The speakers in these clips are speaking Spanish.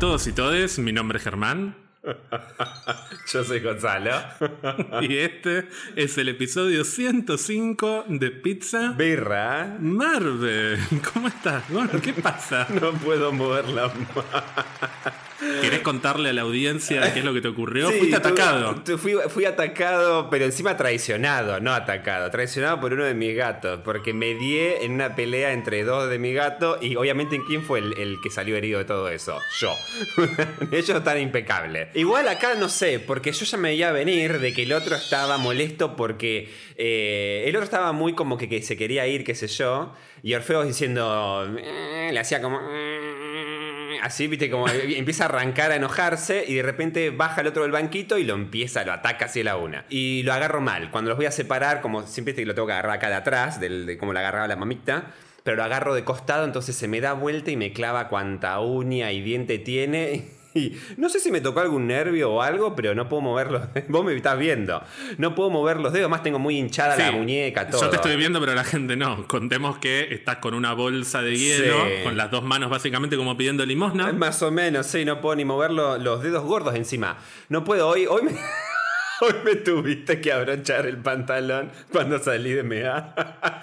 todos y todes, mi nombre es Germán. Yo soy Gonzalo. y este es el episodio 105 de Pizza Birra. Marvel. ¿Cómo estás? Bueno, ¿qué pasa? No puedo mover la mano. ¿Querés contarle a la audiencia qué es lo que te ocurrió? Fuiste atacado. fui, fui, atacado, pero encima traicionado, no atacado. Traicionado por uno de mis gatos, porque me di en una pelea entre dos de mi gato y obviamente quién fue el, que salió herido de todo eso. Yo. Ellos están impecables. Igual acá no sé, porque yo ya me veía venir de que el otro estaba molesto porque eh, el otro estaba muy como que, que, se quería ir, qué sé yo, y Orfeo diciendo, le hacía como así, viste, como empieza a arrancar a enojarse y de repente baja el otro del banquito y lo empieza, lo ataca así la una. Y lo agarro mal. Cuando los voy a separar, como siempre lo tengo que agarrar acá de atrás, de como lo agarraba la mamita, pero lo agarro de costado, entonces se me da vuelta y me clava cuanta uña y diente tiene. Y no sé si me tocó algún nervio o algo, pero no puedo mover los dedos. Vos me estás viendo. No puedo mover los dedos, más tengo muy hinchada la muñeca, todo. Yo te estoy viendo, pero la gente no. Contemos que estás con una bolsa de hielo, con las dos manos básicamente como pidiendo limosna. Más o menos, sí, no puedo ni mover los dedos gordos encima. No puedo, hoy, hoy me... Hoy me tuviste que abrochar el pantalón cuando salí de mea.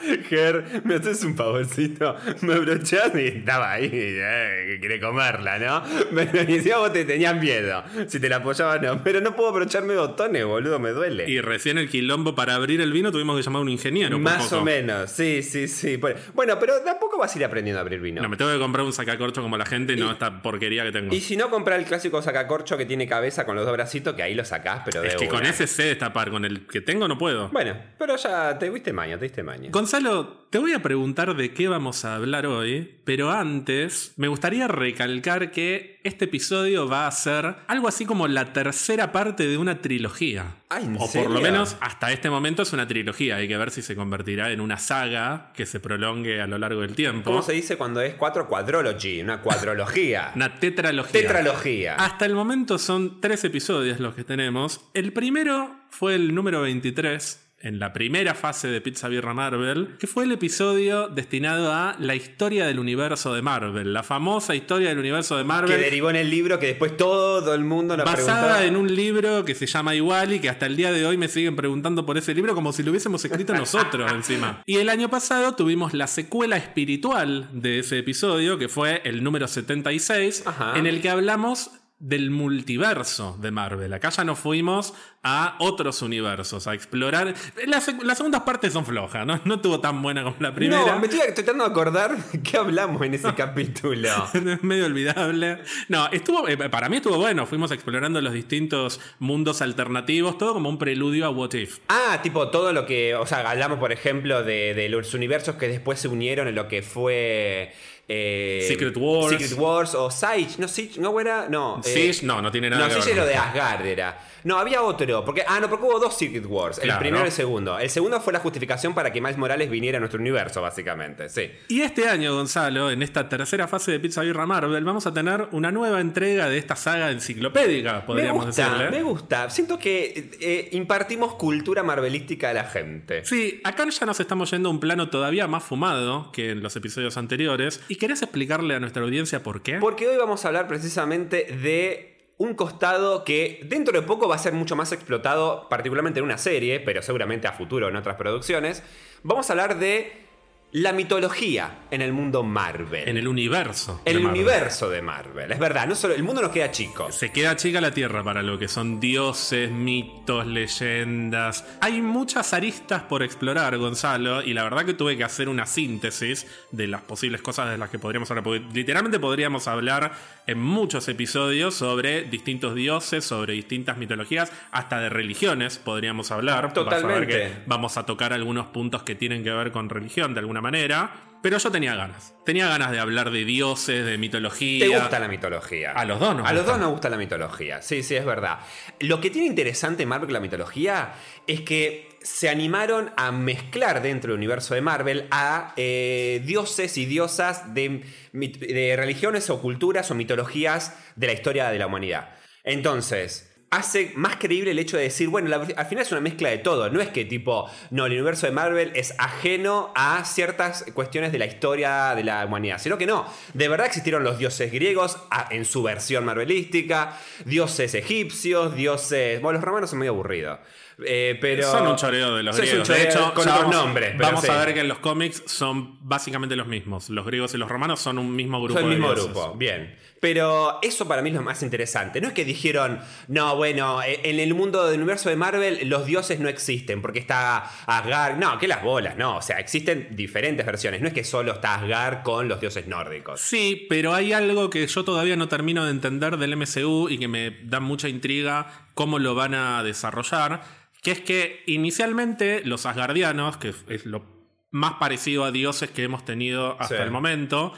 Ger, me haces un favorcito. Me abrochaste y estaba ahí, eh, que quiere comerla, ¿no? Me decía vos te tenías miedo. Si te la apoyaba, no. Pero no puedo abrocharme botones, boludo, me duele. Y recién el quilombo para abrir el vino tuvimos que llamar a un ingeniero. Más o menos, sí, sí, sí. Bueno, pero tampoco vas a ir aprendiendo a abrir vino. No, me tengo que comprar un sacacorcho como la gente, no esta porquería que tengo. Y si no, comprar el clásico sacacorcho que tiene cabeza con los dos bracitos, que ahí lo sacás, pero de Es que con ese sé destapar, con el que tengo no puedo. Bueno, pero ya te viste maña, te viste maña. Gonzalo, te voy a preguntar de qué vamos a hablar hoy, pero antes me gustaría recalcar que este episodio va a ser algo así como la tercera parte de una trilogía. o por lo menos hasta este momento es una trilogía. Hay que ver si se convertirá en una saga que se prolongue a lo largo del tiempo. ¿Cómo se dice cuando es cuatro? Quadrology, una cuadrología. una tetralogía. Tetralogía. Hasta el momento son tres episodios los que tenemos. El primero fue el número 23 en la primera fase de Pizza Birra Marvel, que fue el episodio destinado a la historia del universo de Marvel, la famosa historia del universo de Marvel. Que derivó en el libro que después todo el mundo nos Basada en un libro que se llama igual y que hasta el día de hoy me siguen preguntando por ese libro como si lo hubiésemos escrito nosotros encima. Y el año pasado tuvimos la secuela espiritual de ese episodio, que fue el número 76, en el que hablamos del multiverso de Marvel. Acá ya nos fuimos a otros universos, a explorar. Las, segundas partes son flojas, ¿no? No tuvo tan buena como la primera. No, me estoy tratando de acordar qué hablamos en ese capítulo. es medio olvidable. No, estuvo, eh, para mí estuvo bueno. Fuimos explorando los distintos mundos alternativos, todo como un preludio a What If. Ah, tipo todo lo que. O sea, hablamos, por ejemplo, de, de los universos que después se unieron en lo que fue. Eh, Secret Wars. Secret Wars o Siege. No, Siege, no era. No. Siege, no, no tiene nada no, que ver. No, Siege era de Asgard, era. No, había otro. Porque, ah, no, porque hubo dos Secret Wars. el primero y el segundo. El segundo fue la justificación para que Miles Morales viniera a nuestro universo, básicamente. Sí. Y este año, Gonzalo, en esta tercera fase de Pizza Birra Marvel, vamos a tener una nueva entrega de esta saga enciclopédica, podríamos me gusta, decirle. Me gusta. Siento que eh, impartimos cultura marvelística a la gente. Sí, acá ya nos estamos yendo a un plano todavía más fumado que en los episodios anteriores. ¿Y querés explicarle a nuestra audiencia por qué? Porque hoy vamos a hablar precisamente de un costado que dentro de poco va a ser mucho más explotado, particularmente en una serie, pero seguramente a futuro en otras producciones. Vamos a hablar de la mitología en el mundo Marvel. En el universo. En el universo de Marvel. Es verdad, no solo el mundo nos queda chico. Se queda chica la Tierra para lo que son dioses, mitos, leyendas. Hay muchas aristas por explorar, Gonzalo, y la verdad que tuve que hacer una síntesis de las posibles cosas de las que podríamos hablar. Porque literalmente podríamos hablar en muchos episodios sobre distintos dioses, sobre distintas mitologías, hasta de religiones podríamos hablar. Totalmente. vamos a tocar algunos puntos que tienen que ver con religión de alguna manera. Pero yo tenía ganas. Tenía ganas de hablar de dioses, de mitología. ¿Te gusta la mitología? A los dos nos A los dos nos gusta la mitología. Sí, sí, es verdad. Lo que tiene interesante Marvel la mitología es que se animaron a mezclar dentro del universo de Marvel a eh, dioses y diosas de, de religiones o culturas o mitologías de la historia de la humanidad. Entonces, hace más creíble el hecho de decir, bueno, la- al final es una mezcla de todo. No es que tipo, no, el universo de Marvel es ajeno a ciertas cuestiones de la historia de la humanidad, sino que no. De verdad existieron los dioses griegos a- en su versión marvelística, dioses egipcios, dioses... Bueno, los romanos son muy aburridos. Eh, pero Son un choreo de los griegos. de hecho, con vamos, nombres. vamos sí. a ver que en los cómics son básicamente los mismos. Los griegos y los romanos son un mismo grupo. Son el de mismo dioses. grupo, bien. Pero eso para mí es lo más interesante. No es que dijeron, no, bueno, eh, en el mundo del universo de Marvel los dioses no existen porque está Asgard. No, que las bolas, no. O sea, existen diferentes versiones. No es que solo está Asgard con los dioses nórdicos. Sí, pero hay algo que yo todavía no termino de entender del MCU y que me da mucha intriga cómo lo van a desarrollar, que es que inicialmente los asgardianos, que es lo más parecido a dioses que hemos tenido hasta Sí. el momento,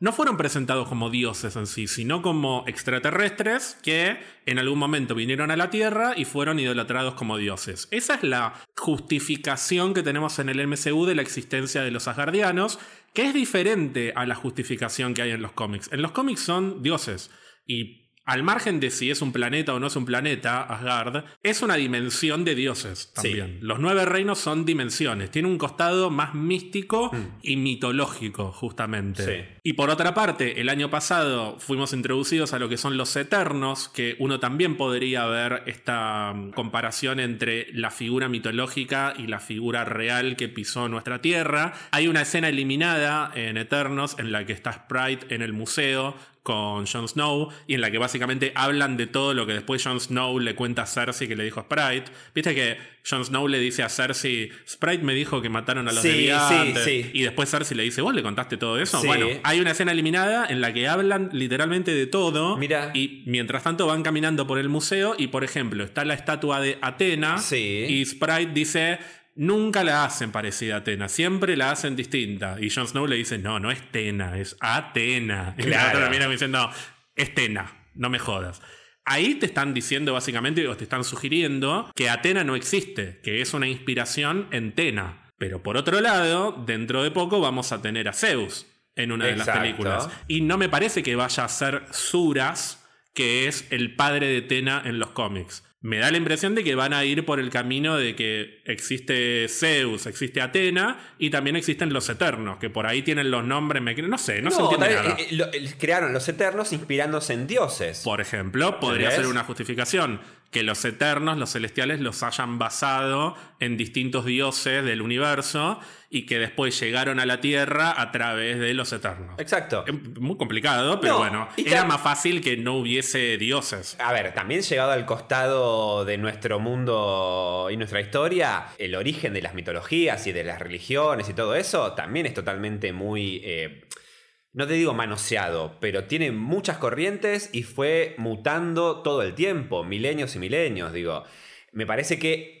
no fueron presentados como dioses en sí, sino como extraterrestres que en algún momento vinieron a la Tierra y fueron idolatrados como dioses. Esa es la justificación que tenemos en el MCU de la existencia de los asgardianos, que es diferente a la justificación que hay en los cómics. En los cómics son dioses y al margen de si es un planeta o no es un planeta, Asgard, es una dimensión de dioses también. Los nueve reinos son dimensiones, tiene un costado más místico y mitológico, justamente. Sí. Y por otra parte, el año pasado fuimos introducidos a lo que son los eternos, que uno también podría ver esta mm, comparación entre la figura mitológica y la figura real que pisó nuestra tierra. Hay una escena eliminada en Eternos en la que está Sprite en el museo con Jon Snow y en la que básicamente hablan de todo lo que después Jon Snow le cuenta a Cersei que le dijo a Sprite. Viste que Jon Snow le dice a Cersei, Sprite me dijo que mataron a los Sí, deviantes", sí, sí. y después Cersei le dice, ¿vos le contaste todo eso? Bueno, hay una escena eliminada en la que hablan literalmente de todo. Mira. Y mientras tanto van caminando por el museo y, por ejemplo, está la estatua de Atena. Sí. Y Sprite dice. Nunca la hacen parecida a Atena, siempre la hacen distinta. Y Jon Snow le dice, no, no es Tena, es Atena. Y la otra mira diciendo, es Tena, no me jodas. Ahí te están diciendo básicamente, o te están sugiriendo, que Atena no existe, que es una inspiración en Tena. Pero por otro lado, dentro de poco vamos a tener a Zeus en una de las películas. Y no me parece que vaya a ser Suras, que es el padre de Tena en los cómics. Me da la impresión de que van a ir por el camino de que existe Zeus, existe Atena y también existen los Eternos, que por ahí tienen los nombres, me- no sé, no, se entiende nada. eh, eh, lo- crearon los eternos inspirándose en dioses. Por ejemplo, podría ¿Entendés? ser una justificación que los eternos, los celestiales, los hayan basado en distintos dioses del universo y que después llegaron a la Tierra a través de los eternos. Exacto. Es muy complicado, pero No, bueno, era más fácil que no hubiese dioses. A ver, también llegado al costado de nuestro mundo y nuestra historia, el origen de las mitologías y de las religiones y todo eso también es totalmente muy... eh, no te digo manoseado, pero tiene muchas corrientes y fue mutando todo el tiempo, milenios y milenios, digo. Me parece que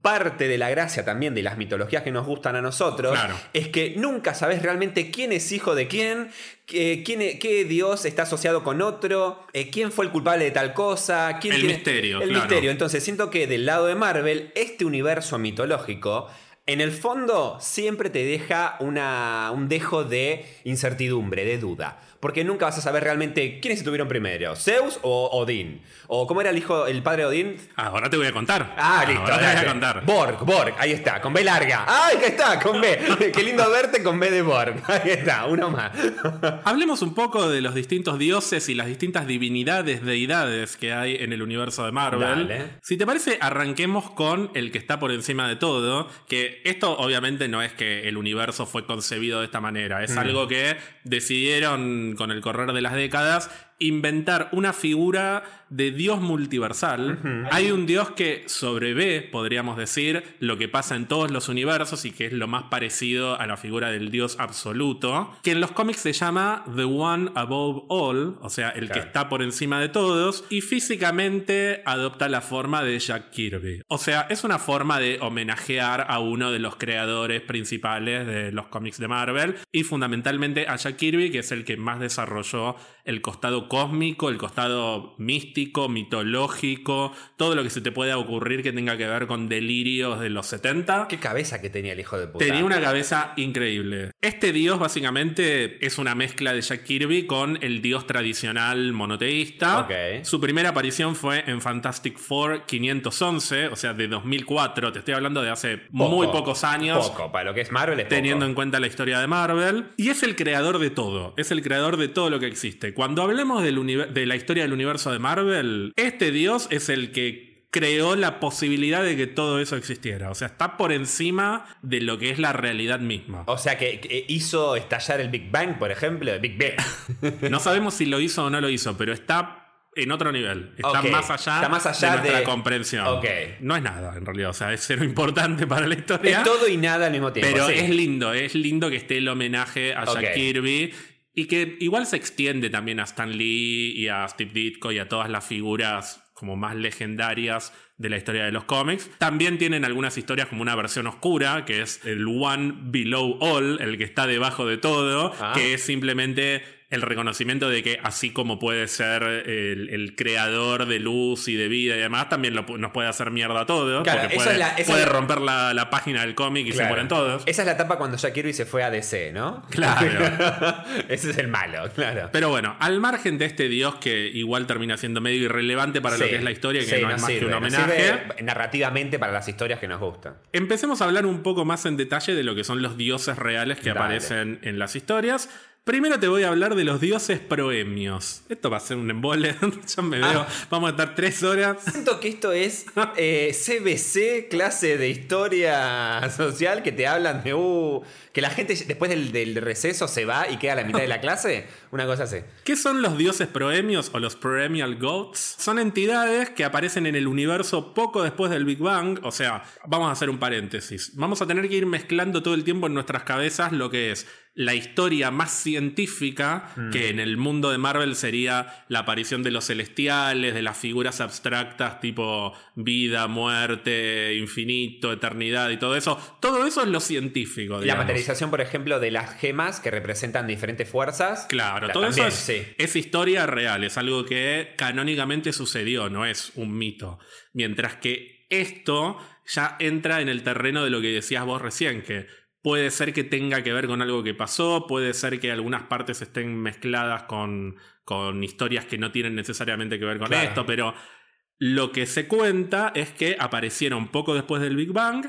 parte de la gracia también de las mitologías que nos gustan a nosotros Claro. es que nunca sabes realmente quién es hijo de quién, qué, quién e- qué dios está asociado con otro, eh, quién fue el culpable de tal cosa, quién El tiene- misterio, El claro. misterio. Entonces siento que del lado de Marvel, este universo mitológico, en el fondo siempre te deja una, un dejo de incertidumbre, de duda. Porque nunca vas a saber realmente quiénes estuvieron primero, Zeus o Odín. O cómo era el hijo, el padre de Odín, Ahora te voy a contar. Ah, listo. Ahora te voy a contar. Borg, Borg, ahí está, con B larga. ¡Ay, que está! Con B. Qué lindo verte con B de Borg. Ahí está, uno más. Hablemos un poco de los distintos dioses y las distintas divinidades, deidades que hay en el universo de Marvel. Dale. Si te parece, arranquemos con el que está por encima de todo, que esto obviamente no es que el universo fue concebido de esta manera, es algo que decidieron con el correr de las décadas inventar una figura de dios multiversal. Hay un dios que sobrevé, podríamos decir, lo que pasa en todos los universos y que es lo más parecido a la figura del dios absoluto, que en los cómics se llama The One Above All, o sea, el que está por encima de todos, y físicamente adopta la forma de Jack Kirby. O sea, es una forma de homenajear a uno de los creadores principales de los cómics de Marvel y fundamentalmente a Jack Kirby, que es el que más desarrolló el costado cósmico, el costado místico, mitológico, todo lo que se te pueda ocurrir que tenga que ver con delirios de los 70. Qué cabeza que tenía el hijo de puta. Tenía una cabeza increíble. Este dios básicamente es una mezcla de Jack Kirby con el dios tradicional monoteísta. Ok. Su primera aparición fue en Fantastic Four 511, o sea, de 2004. Te estoy hablando de hace Poco. muy pocos años. Poco, para lo que es Marvel es Teniendo poco. en cuenta la historia de Marvel. Y es el creador de todo. Es el creador de todo lo que existe. Cuando hablemos del de la historia del universo de Marvel, este dios es el que creó la posibilidad de que todo eso existiera. O sea, está por encima de lo que es la realidad misma. O sea, que, que hizo estallar el Big Bang, por ejemplo. El Big Bang. No sabemos si lo hizo o no lo hizo, pero está en otro nivel. Está más allá, está más allá de nuestra de- comprensión. Ok. No es nada, en realidad. O sea, es cero importante para la historia. es todo y nada al mismo tiempo. Pero sí. es lindo, es lindo que esté el homenaje a Jack Ok. Kirby. Y que igual se extiende también a Stan Lee y a Steve Ditko y a todas las figuras como más legendarias de la historia de los cómics. También tienen algunas historias como una versión oscura, que es el One Below All, el que está debajo de todo, Ah. que es simplemente el reconocimiento de que así como puede ser el, el creador de luz y de vida y demás, también lo nos puede hacer mierda a todos. Claro, porque puede, la- la- romper la, la página del cómic y se mueren todos. Esa es la etapa cuando Jack Kirby se fue a DC, ¿no? Claro. Ese es el malo, claro. Pero bueno, al margen de este dios que igual termina siendo medio irrelevante para lo que es la historia, que sí, no es más sirve, que un homenaje, narrativamente para las historias que nos gustan. empecemos a hablar un poco más en detalle de lo que son los dioses reales que Dale. aparecen en las historias. Primero te voy a hablar de los dioses proemios. Esto va a ser un embole, yo me veo, Ah. vamos a estar tres horas. Siento que esto es eh, CBC, clase de historia social, que te hablan de, uh, que la gente después del, del receso se va y queda a la mitad de la clase. Una cosa así. ¿Qué son los dioses proemios o los Proemial Gods? Son entidades que aparecen en el universo poco después del Big Bang. O sea, vamos a hacer un paréntesis. Vamos a tener que ir mezclando todo el tiempo en nuestras cabezas lo que es la historia más científica, que en el mundo de Marvel sería la aparición de los celestiales, de las figuras abstractas tipo vida, muerte, infinito, eternidad y todo eso. Todo eso es lo científico. La materialización, por ejemplo, de las gemas que representan diferentes fuerzas. Claro, todo también, eso es, sí. es historia real, es algo que canónicamente sucedió, no es un mito. Mientras que esto ya entra en el terreno de lo que decías vos recién, que puede ser que tenga que ver con algo que pasó, puede ser que algunas partes estén mezcladas con, con historias que no tienen necesariamente que ver con Claro. esto, pero lo que se cuenta es que aparecieron poco después del Big Bang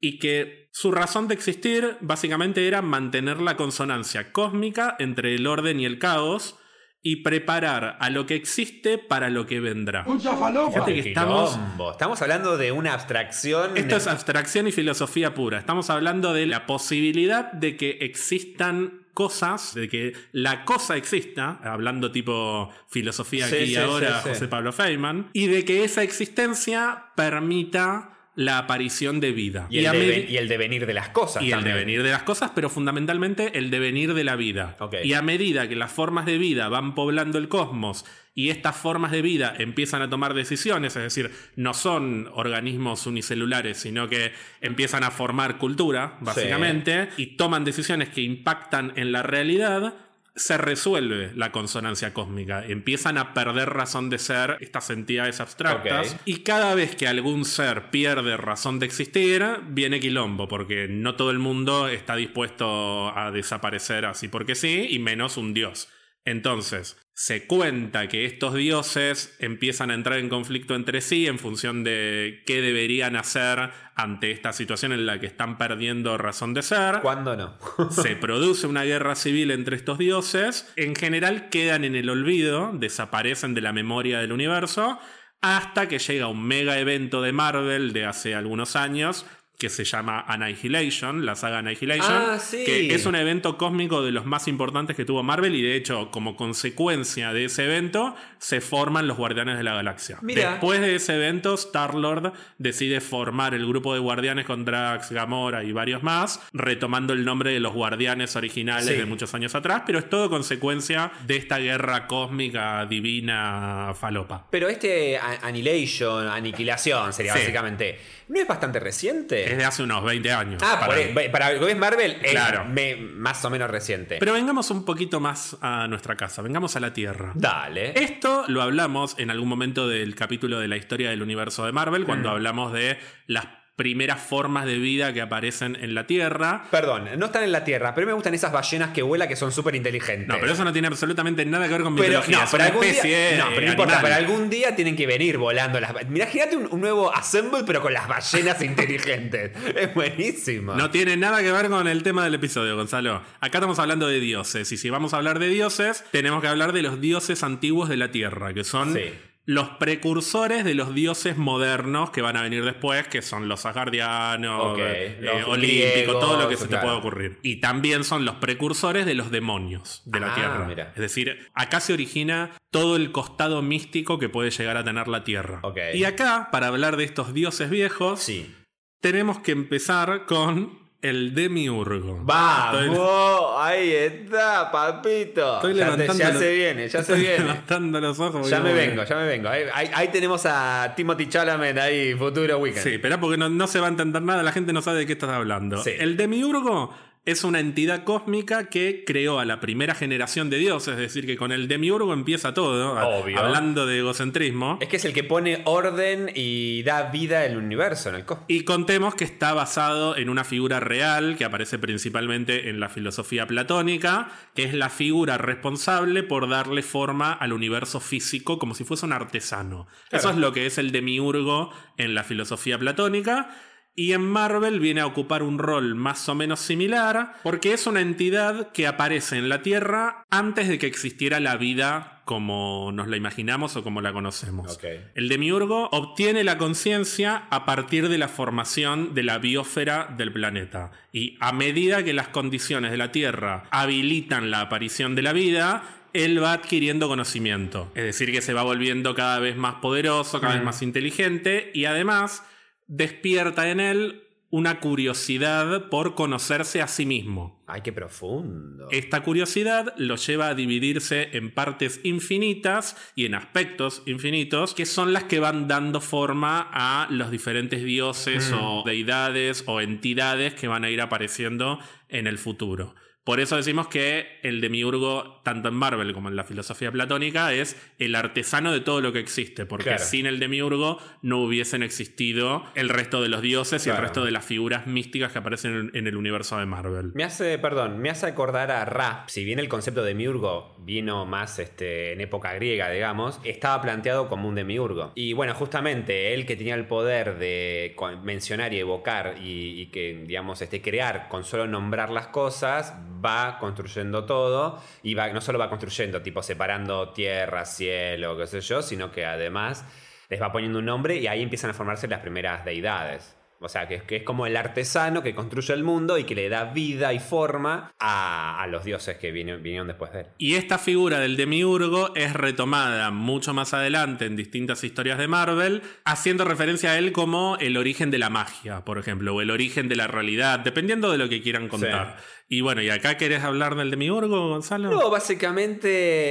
y que su razón de existir básicamente era mantener la consonancia cósmica entre el orden y el caos y preparar a lo que existe para lo que vendrá. Fíjate que estamos... Estamos hablando de una abstracción. Esto es abstracción y filosofía pura. Estamos hablando de la posibilidad de que existan cosas, de que la cosa exista, hablando tipo filosofía Sí, aquí y sí, ahora, sí, sí. José Pablo Feynman, y de que esa existencia permita la aparición de vida. y, el y devenir de las cosas. y el devenir de las cosas, pero fundamentalmente el devenir de la vida. Y a medida que las formas de vida van poblando el cosmos y estas formas de vida empiezan a tomar decisiones, es decir, no son organismos unicelulares, sino que empiezan a formar cultura, básicamente, y toman decisiones que impactan en la realidad, se resuelve la consonancia cósmica. Empiezan a perder razón de ser estas entidades abstractas. Y cada vez que algún ser pierde razón de existir, viene quilombo, porque no todo el mundo está dispuesto a desaparecer así porque sí, y menos un dios. Entonces, se cuenta que estos dioses empiezan a entrar en conflicto entre sí en función de qué deberían hacer ante esta situación en la que están perdiendo razón de ser ¿Cuándo no? se produce una guerra civil entre estos dioses, en general quedan en el olvido, desaparecen de la memoria del universo, hasta que llega un mega evento de Marvel de hace algunos años que se llama Annihilation, la saga Annihilation, Ah, sí. que es un evento cósmico de los más importantes que tuvo Marvel y de hecho como consecuencia de ese evento se forman los Guardianes de la Galaxia. Mira. Después de ese evento, Star-Lord decide formar el grupo de guardianes con Drax, Gamora y varios más, retomando el nombre de los guardianes originales Sí. de muchos años atrás, pero es todo consecuencia de esta guerra cósmica divina falopa. Pero este Annihilation, aniquilación sería Sí. básicamente. ¿No es bastante reciente? Es de hace unos 20 años. Ah, para para, lo que es Marvel, es Claro. me- más o menos reciente. Pero vengamos un poquito más a nuestra casa, vengamos a la Tierra. Dale. Esto lo hablamos en algún momento del capítulo de la historia del universo de Marvel, Mm. cuando hablamos de las primeras formas de vida que aparecen en la Tierra. Perdón, no están en la Tierra, pero me gustan esas ballenas que vuelan que son súper inteligentes. No, pero eso no tiene absolutamente nada que ver con Pero, mitología. no, es pero una algún especie día, no, pero no importa, pero algún día tienen que venir volando las ba- Imagínate un, un nuevo Assemble, pero con las ballenas inteligentes. Es buenísimo. No tiene nada que ver con el tema del episodio, Gonzalo. Acá estamos hablando de dioses. Y si vamos a hablar de dioses, tenemos que hablar de los dioses antiguos de la Tierra, que son Sí. Los precursores de los dioses modernos que van a venir después, que son los asgardianos, eh, los olímpicos, todo lo que se te pueda ocurrir. Y también son los precursores de los demonios de la Ah, Tierra. mira. Es decir, acá se origina todo el costado místico que puede llegar a tener la Tierra. Y acá, para hablar de estos dioses viejos, Sí. tenemos que empezar con el demiurgo. ¡Vamos! Ahí está, papito. Estoy ya, te- ya los- se viene, ya se viene. levantando los ojos. Ya me vengo, que- ya me vengo. Ahí, ahí- ahí tenemos a Timothy Chalamet ahí, futuro weekend. Sí, espera porque no, no se va a entender nada, la gente no sabe de qué estás hablando. Sí. El demiurgo es una entidad cósmica que creó a la primera generación de dioses, es decir, que con el demiurgo empieza todo, Obvio. hablando de egocentrismo. Es que es el que pone orden y da vida al universo, en el cosmos. Y contemos que está basado en una figura real que aparece principalmente en la filosofía platónica, que es la figura responsable por darle forma al universo físico como si fuese un artesano. Claro. Eso es lo que es el demiurgo en la filosofía platónica. Y en Marvel viene a ocupar un rol más o menos similar, porque es una entidad que aparece en la Tierra antes de que existiera la vida como nos la imaginamos o como la conocemos. El demiurgo obtiene la conciencia a partir de la formación de la biosfera del planeta. Y a medida que las condiciones de la Tierra habilitan la aparición de la vida, él va adquiriendo conocimiento. Es decir, que se va volviendo cada vez más poderoso, cada vez más inteligente y además despierta en él una curiosidad por conocerse a sí mismo. Ay, qué profundo. Esta curiosidad lo lleva a dividirse en partes infinitas y en aspectos infinitos, que son las que van dando forma a los diferentes dioses o deidades o entidades que van a ir apareciendo en el futuro. Por eso decimos que el demiurgo, tanto en Marvel como en la filosofía platónica, es el artesano de todo lo que existe, porque Claro. sin el demiurgo no hubiesen existido el resto de los dioses y el resto de las figuras místicas que aparecen en- el universo de Marvel. Me hace, perdón, me hace acordar a Ra. Si bien el concepto de demiurgo vino más este, en época griega, digamos, estaba planteado como un demiurgo. Y bueno, justamente él que tenía el poder de mencionar y evocar y, y que, digamos, este, crear con solo nombrar las cosas, va construyendo todo y va, no solo va construyendo, tipo separando tierra, cielo, qué sé yo, sino que además les va poniendo un nombre y ahí empiezan a formarse las primeras deidades. O sea, que, es- que es como el artesano que construye el mundo y que le da vida y forma a, a los dioses que vinieron, vinieron después de él. Y esta figura del demiurgo es retomada mucho más adelante en distintas historias de Marvel, haciendo referencia a él como el origen de la magia, por ejemplo, o el origen de la realidad, dependiendo de lo que quieran contar. Y bueno, ¿y acá querés hablar del demiurgo, Gonzalo? No, básicamente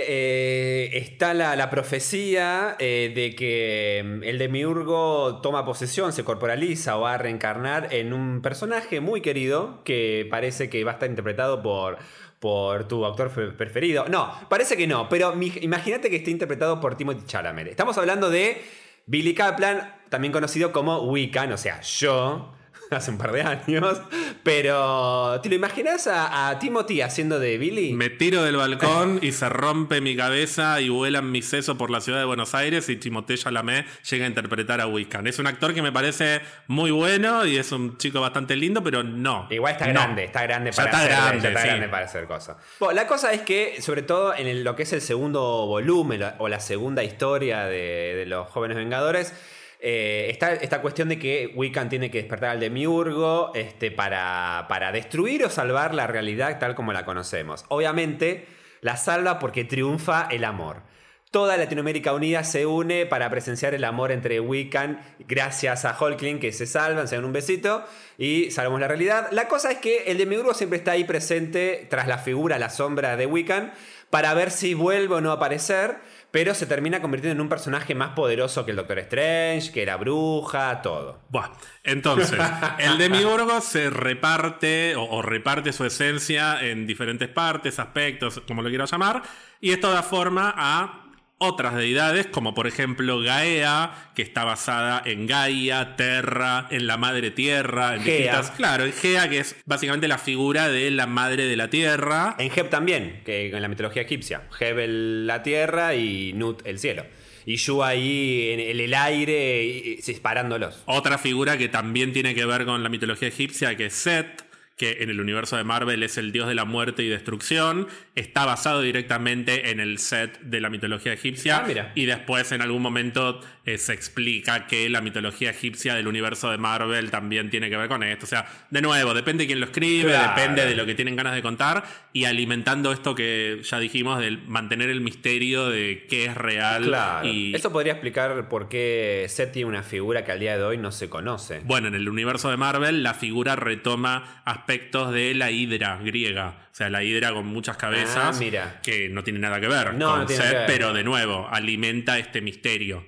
eh, está la, la profecía eh, de que mm, el demiurgo toma posesión, se corporaliza o va a reencarnar en un personaje muy querido que parece que va a estar interpretado por, por tu actor fe- preferido. No, parece que no, pero imagínate que esté interpretado por Timothy Chalamet. Estamos hablando de Billy Kaplan, también conocido como Wiccan, o sea, yo. Hace un par de años. Pero, ¿te lo imaginas a, a Timothy haciendo de Billy? Me tiro del balcón y se rompe mi cabeza y vuelan mis sesos por la ciudad de Buenos Aires y Timothée Chalamet llega a interpretar a Wiccan. Es un actor que me parece muy bueno y es un chico bastante lindo, pero no. Igual está No. grande, está grande Ya para está hacer, grande, ya está sí. grande para hacer cosas. Bueno, la cosa es que, sobre todo en lo que es el segundo volumen o la segunda historia de, de los jóvenes Vengadores, eh, esta cuestión de que Wiccan tiene que despertar al demiurgo este, para, para destruir o salvar la realidad tal como la conocemos. Obviamente, la salva porque triunfa el amor. Toda Latinoamérica Unida se une para presenciar el amor entre Wiccan, gracias a Hulkling que se salvan, se dan un besito y salvamos la realidad. La cosa es que el Demiurgo siempre está ahí presente tras la figura, la sombra de Wiccan, para ver si vuelve o no a aparecer. Pero se termina convirtiendo en un personaje más poderoso que el Doctor Strange, que era bruja, todo. Bueno, entonces, el demiurgo se reparte o, o reparte su esencia en diferentes partes, aspectos, como lo quiero llamar, y esto da forma a otras deidades, como por ejemplo Gaea, que está basada en Gaia, Terra, en la madre tierra, en Gea. distintas- Claro, Gea, que es básicamente la figura de la madre de la tierra. En Heb también, que en la mitología egipcia. Heb el- la tierra y Nut el cielo. Y Shu ahí en, en el aire disparándolos. Otra figura que también tiene que ver con la mitología egipcia, que es Set, que en el universo de Marvel es el dios de la muerte y destrucción, está basado directamente en el Set de la mitología egipcia. Ah, mira. Y después en algún momento eh, se explica que la mitología egipcia del universo de Marvel también tiene que ver con esto. O sea, de nuevo, depende de quién lo escribe, Claro. depende de lo que tienen ganas de contar y alimentando esto que ya dijimos, de mantener el misterio de qué es real. Claro. Y, Eso podría explicar por qué Seth tiene una figura que al día de hoy no se conoce. Bueno, en el universo de Marvel, la figura retoma aspectos de la hidra griega. O sea, la hidra con muchas cabezas. Ah, mira. Que no tiene nada que ver No, con no Seth, pero de nuevo, alimenta este misterio.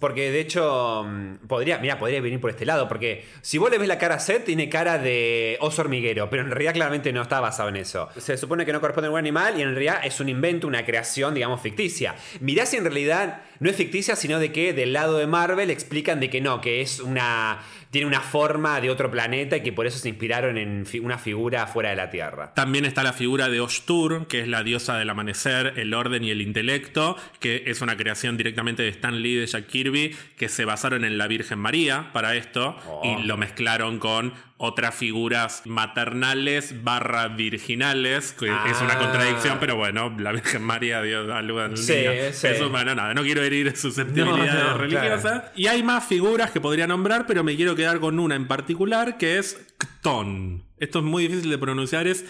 Porque de hecho, mm, podría, mira, podría venir por este lado. Porque si vos le ves la cara a Seth, tiene cara de oso hormiguero. Pero en realidad, claramente no está basado en eso. Se supone que no corresponde a un animal y en realidad es un invento, una creación, digamos, ficticia. Mirá si en realidad no es ficticia, sino de que del lado de Marvel explican de que no, que es una. tiene una forma de otro planeta y que por eso se inspiraron en fi- una figura fuera de la Tierra. También está la figura de Oshtur, que es la diosa del amanecer, el orden y el intelecto, que es una creación directamente de Stan Lee y de Jack Kirby, que se basaron en la Virgen María para esto Oh. y lo mezclaron con otras figuras maternales barra virginales, que es una Ah. contradicción, pero bueno, la Virgen María dio algo al Sí. Eso, bueno, nada, no quiero herir susceptibilidades No, no, religiosas. Y hay más figuras que podría nombrar, pero me quiero quedar con una en particular, que es Cton. Esto es muy difícil de pronunciar, es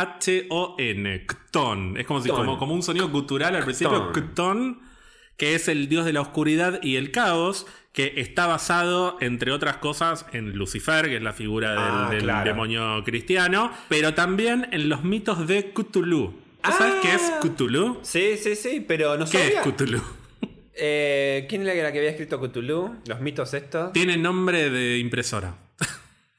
C-H-T-H-O-N. Cton. Es como, si, como, como un sonido gutural al principio. Cton, que es el dios de la oscuridad y el caos, que está basado, entre otras cosas, en Lucifer, que es la figura del, Ah, del claro. demonio cristiano, pero también en los mitos de Cthulhu. ¿Tú sabes Ah. qué es Cthulhu? Sí, sí, sí, pero no ¿Qué sabía. es Cthulhu? Eh, ¿Quién era la que había escrito Cthulhu? Los mitos estos. Tiene nombre de impresora.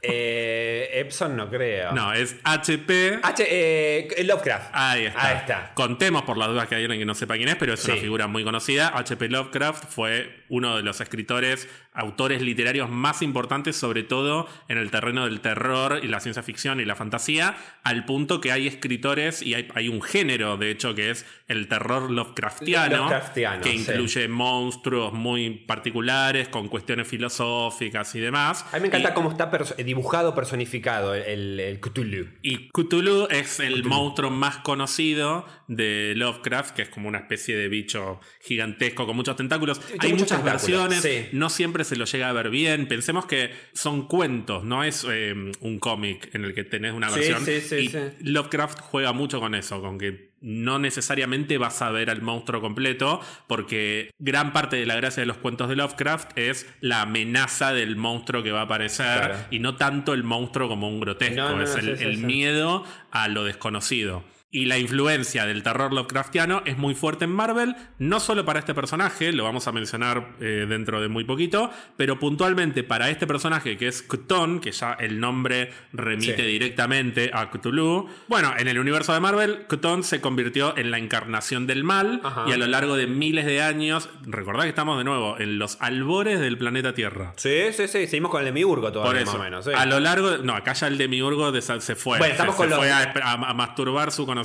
Eh, Epson no creo. No, es HP. H, eh, Lovecraft. Ahí está. Ahí está. Contemos por las dudas que hay alguien que no sepa quién es, pero es una figura muy conocida. H.P. Lovecraft fue uno de los escritores, autores literarios más importantes, sobre todo en el terreno del terror y la ciencia ficción y la fantasía, al punto que hay escritores y hay, hay un género, de hecho, que es el terror Lovecraftiano, Lovecraftiano, que sí. incluye monstruos muy particulares, con cuestiones filosóficas y demás. A mí me encanta Y- cómo está perso- dibujado, personificado el, el Cthulhu. y Cthulhu es el monstruo más conocido de Lovecraft, que es como una especie de bicho gigantesco con muchos tentáculos. Hay muchas tentáculos, versiones, sí. no siempre se lo llega a ver bien. Pensemos que son cuentos, no es eh, un cómic en el que tenés una versión. sí, sí, y sí. Lovecraft juega mucho con eso, con que no necesariamente vas a ver al monstruo completo, porque gran parte de la gracia de los cuentos de Lovecraft es la amenaza del monstruo que va a aparecer Claro. y no tanto el monstruo como un grotesco, No, no, es el, miedo a lo desconocido. Y la influencia del terror Lovecraftiano es muy fuerte en Marvel, no solo para este personaje, lo vamos a mencionar eh, dentro de muy poquito, pero puntualmente para este personaje que es Cthon, que ya el nombre remite Sí. directamente a Cthulhu. Bueno, en el universo de Marvel, Cthon se convirtió en la encarnación del mal Ajá. y a lo largo de miles de años, recordad que estamos de nuevo en los albores del planeta Tierra. Sí, sí, sí. Seguimos con el Demiurgo Por todavía, eso, más o menos. sí. a lo largo de- No, acá ya el demiurgo se fue. Bueno, se, estamos se con los- fue a, a- a masturbar su conocimiento.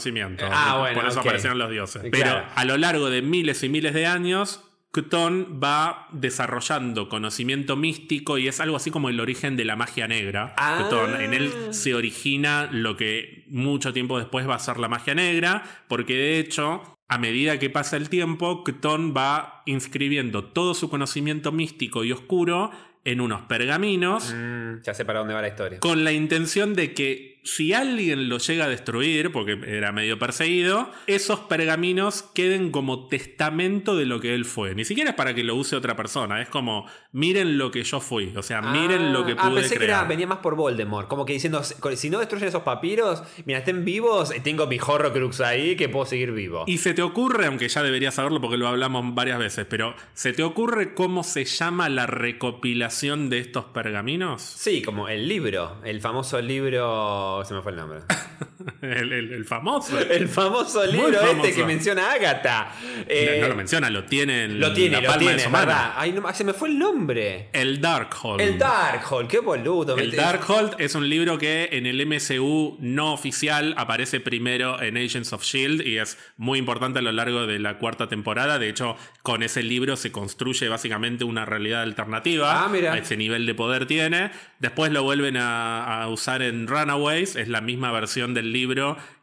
Ah, bueno, Por eso aparecieron los dioses. Claro. Pero a lo largo de miles y miles de años, Cthon va desarrollando conocimiento místico y es algo así como el origen de la magia negra. Ah. Cthon, en él se origina lo que mucho tiempo después va a ser la magia negra, porque de hecho, a medida que pasa el tiempo, Cthon va inscribiendo todo su conocimiento místico y oscuro en unos pergaminos Mm, ya sé para dónde va la historia. con la intención de que si alguien lo llega a destruir, porque era medio perseguido, esos pergaminos queden como testamento de lo que él fue. Ni siquiera es para que lo use otra persona, es como, miren lo que yo fui, o sea, miren lo que Ah, pude pensé que era- venía más por Voldemort. Como que diciendo, si no destruyen esos papiros, mira, estén vivos, tengo mi Horrocrux ahí que puedo seguir vivo. Y se te ocurre, aunque ya deberías saberlo porque lo hablamos varias veces, pero ¿se te ocurre cómo se llama la recopilación de estos pergaminos? Sí, como el libro, el famoso libro. var semifinalene. el famoso. El famoso libro famoso. este que menciona Agatha. Eh, no, no lo menciona, lo tiene en lo tiene, la lo palma tiene, de su es mano. verdad. Ay, no, se me fue el nombre. El Darkhold. El Darkhold, qué boludo. El Darkhold es un libro que en el MCU no oficial aparece primero en Agents of Shield y es muy importante a lo largo de la cuarta temporada. De hecho, con ese libro se construye básicamente una realidad alternativa. Ah, mira. A ese nivel de poder tiene. Después lo vuelven a, a usar en Runaways. Es la misma versión del libro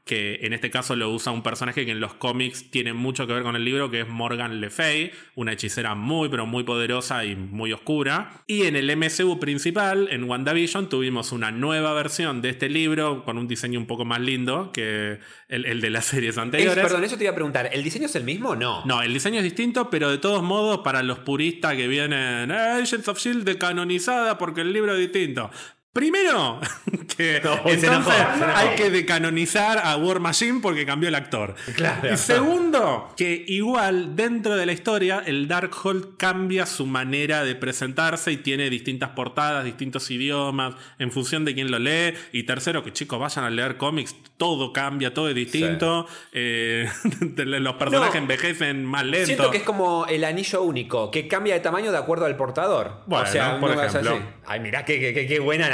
que en este caso lo usa un personaje que en los cómics tiene mucho que ver con el libro, que es Morgan Le Fay, una hechicera muy pero muy poderosa y muy oscura. Y en el MCU principal, en WandaVision, tuvimos una nueva versión de este libro con un diseño un poco más lindo que el, el de las series Es- anteriores. perdón, eso te iba a preguntar. ¿El diseño es el mismo o no? No, el diseño es distinto, pero de todos modos, para los puristas que vienen, "Eh, Agents of Shield decanonizada porque el libro es distinto. Primero, que No, se entonces enojó, se enojó. hay que decanonizar a War Machine porque cambió el actor. Claro. Y segundo, que igual dentro de la historia, el Darkhold cambia su manera de presentarse y tiene distintas portadas, distintos idiomas, en función de quién lo lee. Y tercero, que chicos vayan a leer cómics, todo cambia, todo es distinto. Eh, los personajes No. envejecen más lento. Siento que es como el anillo único, que cambia de tamaño de acuerdo al portador. Bueno, o sea, por no ejemplo. así. Ay, mirá qué, qué- qué- qué buena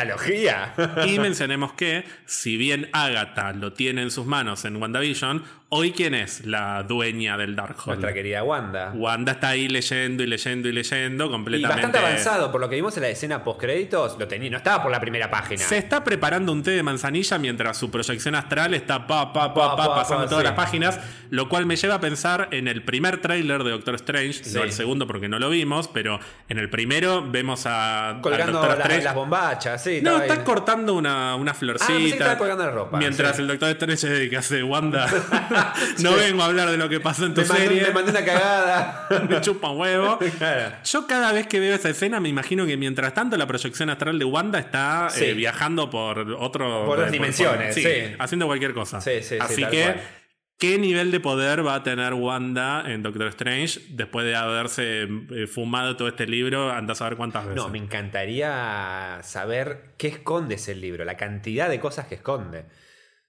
Y mencionemos que, si bien Agatha lo tiene en sus manos en WandaVision, hoy quién es la dueña del Darkhold. Nuestra querida Wanda. Wanda está ahí leyendo y leyendo y leyendo Y completamente. bastante avanzado, por lo que vimos en la escena post créditos, lo tenía, no estaba por la primera página. Se está preparando un té de manzanilla mientras su proyección astral está pa, pa, pa, Pa, pa, pa, pasando pa, todas sí. las páginas, lo cual me lleva a pensar en el primer tráiler de Doctor Strange, Sí. no el segundo porque no lo vimos, pero en el primero vemos a Colgando la- las bombachas, sí. No, está ahí. cortando una, una Ah, florcita. estaba colgando la ropa, Mientras sí. el Doctor Strange que hace Wanda. no vengo a hablar de lo que pasó en tu Me serie. me mandé una cagada. me chupa un huevo. Yo cada vez que veo esa escena me imagino que mientras tanto la proyección astral de Wanda está Sí. eh, viajando por otro... Por otras dimensiones, sí. Haciendo cualquier cosa. Sí, sí, sí, Así que... cual. ¿Qué nivel de poder va a tener Wanda en Doctor Strange después de haberse eh, fumado todo este libro? Anda a saber cuántas veces. No, me encantaría saber qué esconde ese libro, la cantidad de cosas que esconde.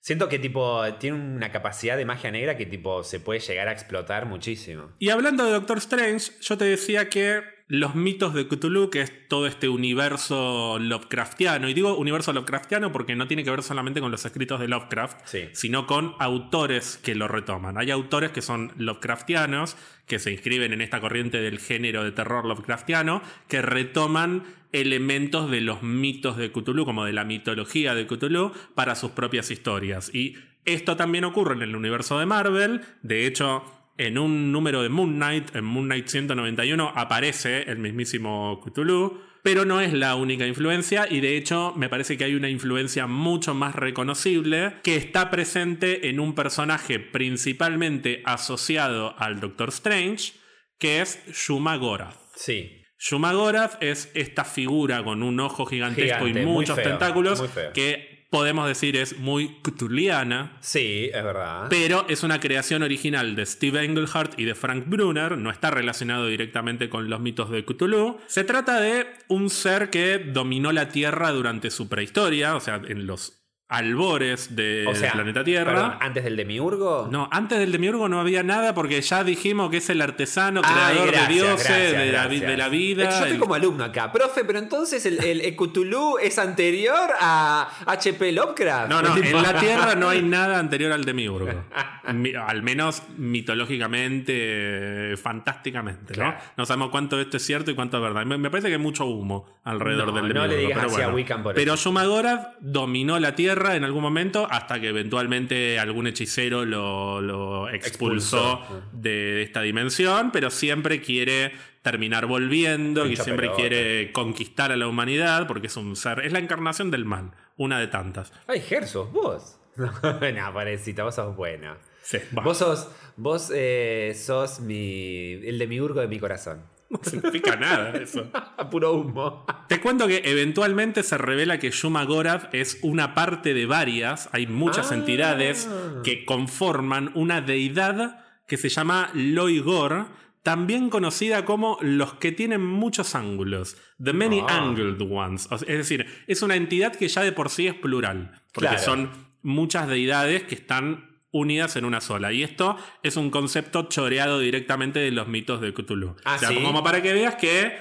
Siento que tipo tiene una capacidad de magia negra que tipo se puede llegar a explotar muchísimo. Y hablando de Doctor Strange, yo te decía que los mitos de Cthulhu, que es todo este universo Lovecraftiano, y digo universo Lovecraftiano porque no tiene que ver solamente con los escritos de Lovecraft, Sí. sino con autores que lo retoman. Hay autores que son Lovecraftianos, que se inscriben en esta corriente del género de terror Lovecraftiano, que retoman elementos de los mitos de Cthulhu, como de la mitología de Cthulhu, para sus propias historias. Y esto también ocurre en el universo de Marvel. De hecho, en un número de Moon Knight, en Moon Knight 191, aparece el mismísimo Cthulhu. Pero no es la única influencia y de hecho me parece que hay una influencia mucho más reconocible que está presente en un personaje principalmente asociado al Doctor Strange, que es Shuma Gorath. Sí. Shuma Gorath es esta figura con un ojo gigantesco Gigante, y muy muchos feo, tentáculos muy que podemos decir es muy cthulhiana, Sí, es verdad. pero es una creación original de Steve Englehart y de Frank Brunner, no está relacionado directamente con los mitos de Cthulhu. Se trata de un ser que dominó la Tierra durante su prehistoria, o sea, en los albores del o sea, planeta Tierra. perdón, antes del demiurgo. No, antes del demiurgo no había nada porque ya dijimos que es el artesano, Ay, creador gracias, de dioses, gracias, de, la, vi- gracias. de la vida. Yo estoy el- como alumno acá. Profe, pero entonces el, Cthulhu es anterior a H.P. Lovecraft. No, no, en la Tierra no hay nada anterior al demiurgo. Mi- al menos mitológicamente, fantásticamente, ¿no? Claro. No sabemos cuánto esto es cierto y cuánto es verdad. Me, me parece que hay mucho humo alrededor No, del no demiurgo. le digas pero así a bueno. Wiccan por Pero. Shumagorath dominó la Tierra en algún momento hasta que eventualmente algún hechicero lo, lo expulsó, Expulsó. de esta dimensión, pero siempre quiere terminar volviendo y siempre pelota. quiere conquistar a la humanidad porque es un ser, es la encarnación del mal, una de tantas. Ay, Ger, sos vos. no, parecita, vos sos buena. Sí. Vos sos, vos eh, sos mi, el de mi urgo de mi corazón. No significa nada eso. Puro humo. Te cuento que eventualmente se revela que Yuma Gorath es una parte de varias, hay muchas Ah. entidades que conforman una deidad que se llama Loigor, también conocida como los que tienen muchos ángulos, the many Ah. angled ones. Es decir, es una entidad que ya de por sí es plural, porque Claro. son muchas deidades que están unidas en una sola. Y esto es un concepto choreado directamente de los mitos de Cthulhu. Ah, o sea, ¿sí? como para que veas que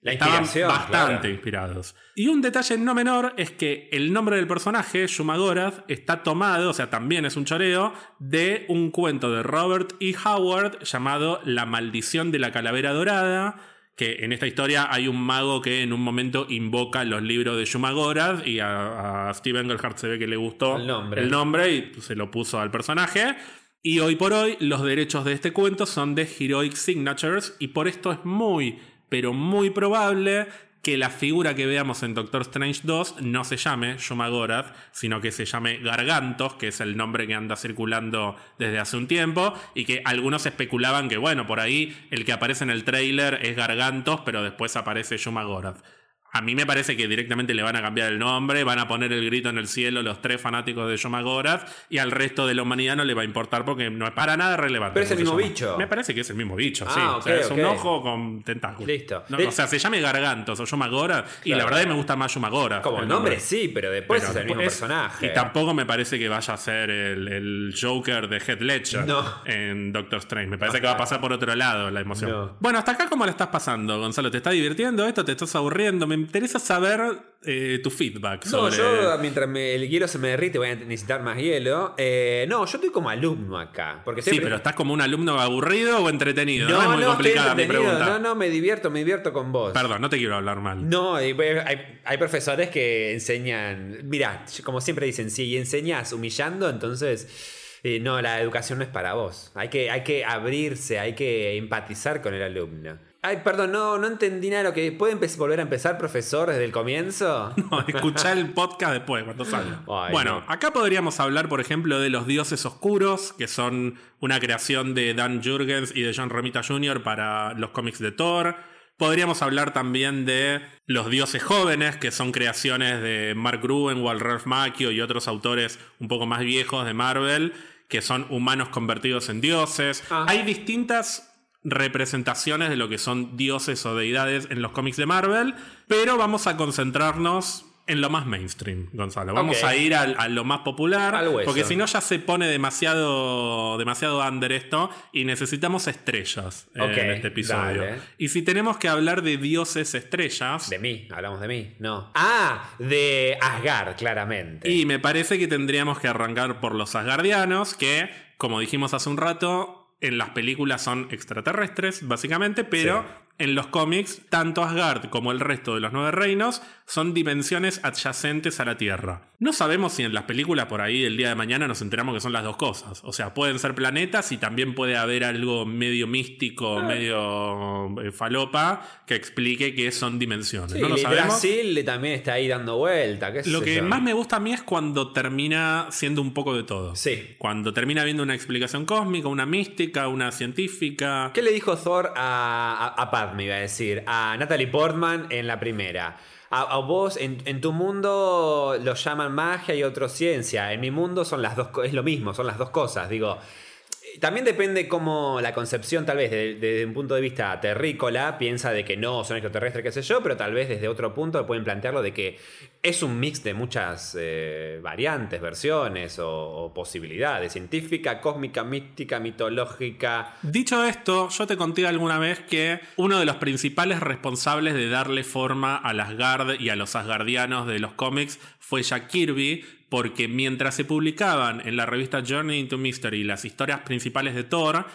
La Estaban bastante claro. inspirados. Y un detalle no menor es que el nombre del personaje, Shumagorath, está tomado, o sea, también es un choreo, de un cuento de Robert E. Howard llamado La maldición de la calavera dorada. Que en esta historia hay un mago que en un momento invoca los libros de Shumagorath y a, a Steve Engelhardt se ve que le gustó El nombre. el nombre y se lo puso al personaje. Y hoy por hoy los derechos de este cuento son de Heroic Signatures y por esto es muy, pero muy probable que la figura que veamos en Doctor Strange 2 no se llame Shumagorath, sino que se llame Gargantos, que es el nombre que anda circulando desde hace un tiempo, y que algunos especulaban que, bueno, por ahí el que aparece en el trailer es Gargantos, pero después aparece Shumagorath. A mí me parece que directamente le van a cambiar el nombre, van a poner el grito en el cielo los tres fanáticos de Shumagorath y al resto de la humanidad no le va a importar porque no es para nada relevante. Pero es el mismo llama. bicho. Me parece que es el mismo bicho, Ah, sí. O sea, es un ojo con tentáculos. Listo. No, De- O sea, se llame Gargantos o Shumagorath y Claro. la verdad me gusta más Shumagorath. Como el nombre sí, pero después Pero es el mismo personaje. Y tampoco me parece que vaya a ser el, el Joker de Heath Ledger No. en Doctor Strange. Me parece que va a pasar por otro lado la emoción. No. Bueno, hasta acá, ¿cómo la estás pasando, Gonzalo? ¿Te está divirtiendo esto? ¿Te estás aburriendo? Me interesa saber eh, tu feedback No, yo mientras me- el hielo se me derrite voy a necesitar más hielo. Eh, no, yo estoy como alumno acá. Porque Sí, pero ¿estás como un alumno aburrido o entretenido? No, es muy estoy complicada mi pregunta. No, no, me divierto, me divierto con vos. Perdón, no te quiero hablar mal. No, hay, hay profesores que enseñan. Mira, como siempre dicen, si enseñas humillando, entonces. eh, no, la educación no es para vos. Hay que, hay que abrirse, hay que empatizar con el alumno. Ay, perdón, no, no entendí nada de lo que. ¿Puede volver a empezar, profesor, desde el comienzo? No, escuchá el podcast después, cuando salga. Ay, bueno, no. acá podríamos hablar, por ejemplo, de los dioses oscuros, que son una creación de Dan Jurgens y de John Romita Jr. para los cómics de Thor. Podríamos hablar también de los dioses jóvenes, que son creaciones de Mark Gruenwald, Ralph Macchio y otros autores un poco más viejos de Marvel, que son humanos convertidos en dioses. Ah. Hay distintas representaciones de lo que son dioses o deidades en los cómics de Marvel, pero vamos a concentrarnos en lo más mainstream, Gonzalo. Vamos a ir a lo más popular, porque si no ya se pone demasiado, demasiado under esto y necesitamos estrellas eh, en este episodio. dale. Y si tenemos que hablar de dioses estrellas, De mí, hablamos de mí. No. Ah, de Asgard, claramente. y me parece que tendríamos que arrancar por los asgardianos, que, como dijimos hace un rato, en las películas son extraterrestres, básicamente, pero. En los cómics, tanto Asgard como el resto de los nueve reinos son dimensiones adyacentes a la Tierra. No sabemos si en las películas por ahí el día de mañana nos enteramos que son las dos cosas. O sea, pueden ser planetas y también puede haber algo medio místico, medio eh, falopa, que explique que son dimensiones. Sí, no lo y sabemos. Brasil también está ahí dando vuelta. qué Lo que yo. más me gusta a mí es cuando termina siendo un poco de todo. Sí. Cuando termina viendo una explicación cósmica, una mística, una científica. ¿Qué le dijo Thor a, a, a Padme, iba a decir? A Natalie Portman en la primera. A, vos, en, tu mundo lo llaman magia y otro ciencia. En mi mundo son las dos, es lo mismo, son las dos cosas. Digo, también depende cómo la concepción, tal vez desde, un punto de vista terrícola, piensa de que no son extraterrestres, qué sé yo, pero tal vez desde otro punto pueden plantearlo de que es un mix de muchas eh, variantes, versiones o, o posibilidades. Científica, cósmica, mística, mitológica. Dicho esto, yo te conté alguna vez que uno de los principales responsables de darle forma al Asgard y a los asgardianos de los cómics fue Jack Kirby, porque mientras se publicaban en la revista Journey into Mystery las historias principales de Thor,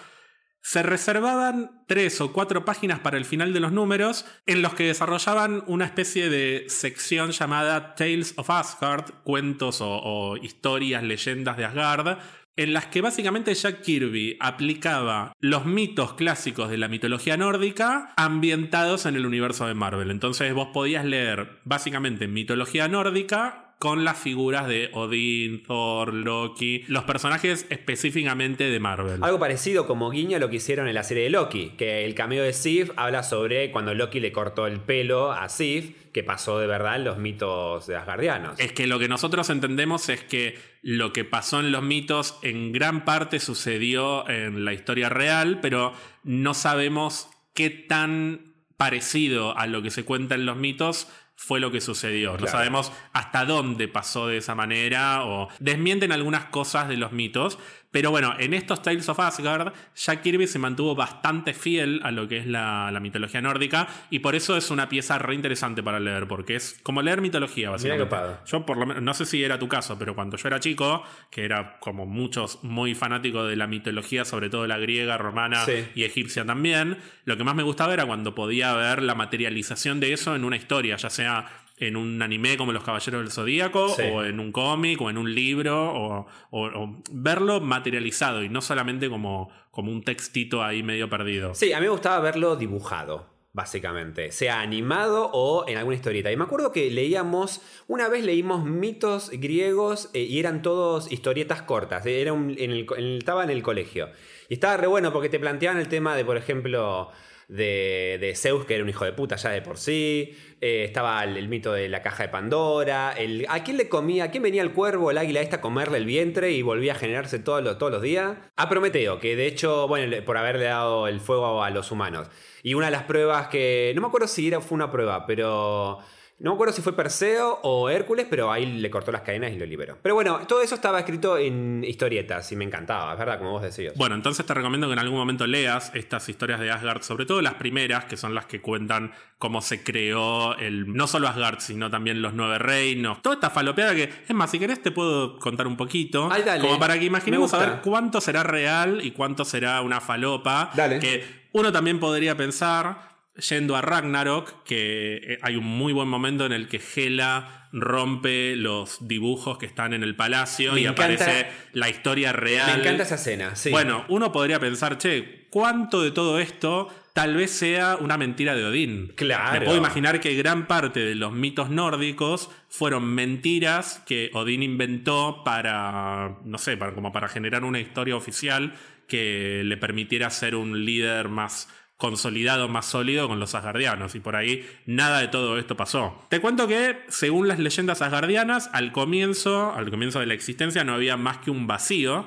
se reservaban tres o cuatro páginas para el final de los números en los que desarrollaban una especie de sección llamada Tales of Asgard, cuentos o, historias, leyendas de Asgard, en las que básicamente Jack Kirby aplicaba los mitos clásicos de la mitología nórdica ambientados en el universo de Marvel. Entonces vos podías leer básicamente mitología nórdica con las figuras de Odín, Thor, Loki, los personajes específicamente de Marvel. Algo parecido como guiño a lo que hicieron en la serie de Loki, que el cameo de Sif habla sobre cuando Loki le cortó el pelo a Sif, que pasó de verdad en los mitos de Asgardianos. Es que lo que nosotros entendemos es que lo que pasó en los mitos en gran parte sucedió en la historia real, pero no sabemos qué tan parecido a lo que se cuenta en los mitos fue lo que sucedió. No sabemos hasta dónde pasó de esa manera o desmienten algunas cosas de los mitos. Pero bueno, en estos Tales of Asgard, Jack Kirby se mantuvo bastante fiel a lo que es la, la mitología nórdica y por eso es una pieza re interesante para leer, porque es como leer mitología, básicamente. Yo por lo menos, no sé si era tu caso, pero cuando yo era chico, que era como muchos muy fanáticos de la mitología, sobre todo la griega, romana Sí. y egipcia también, lo que más me gustaba era cuando podía ver la materialización de eso en una historia, ya sea en un anime como Los Caballeros del Zodíaco, Sí. o en un cómic, o en un libro, o, o- o verlo materializado y no solamente como, como un textito ahí medio perdido. Sí, a mí me gustaba verlo dibujado, básicamente, sea animado o en alguna historieta. Y me acuerdo que leíamos, una vez leímos mitos griegos eh, y eran todos historietas cortas, era un- en el co- en el- estaba en el colegio. Y estaba re bueno porque te planteaban el tema de, por ejemplo, de, de Zeus, que era un hijo de puta ya de por sí. eh, estaba el, el mito de la caja de Pandora. El, ¿A quién le comía? ¿A quién venía el cuervo, el águila esta a comerle el vientre y volvía a generarse todos los, todos los días? A Prometeo, que de hecho, bueno, por haberle dado el fuego a los humanos. Y una de las pruebas que. No me acuerdo si era, fue una prueba, pero. No me acuerdo si fue Perseo o Hércules, pero ahí le cortó las cadenas y lo liberó. Pero bueno, todo eso estaba escrito en historietas y me encantaba, es verdad, como vos decías. Bueno, entonces te recomiendo que en algún momento leas estas historias de Asgard, sobre todo las primeras, que son las que cuentan cómo se creó el no solo Asgard, sino también los nueve reinos. Toda esta falopeada que, es más, si querés te puedo contar un poquito. Ay, dale. Como para que imaginemos a ver cuánto será real y cuánto será una falopa. Dale. Que uno también podría pensar, yendo a Ragnarok, que eh, hay un muy buen momento en el que Hela rompe los dibujos que están en el palacio Me y encanta- aparece la historia real. me encanta esa escena, sí. Bueno, uno podría pensar, che, ¿cuánto de todo esto tal vez sea una mentira de Odín? Claro. Me puedo imaginar que gran parte de los mitos nórdicos fueron mentiras que Odín inventó para, no sé, para, como para generar una historia oficial que le permitiera ser un líder más consolidado, más sólido con los asgardianos. Y por ahí nada de todo esto pasó. Te cuento que, según las leyendas asgardianas, al comienzo, al comienzo de la existencia no había más que un vacío.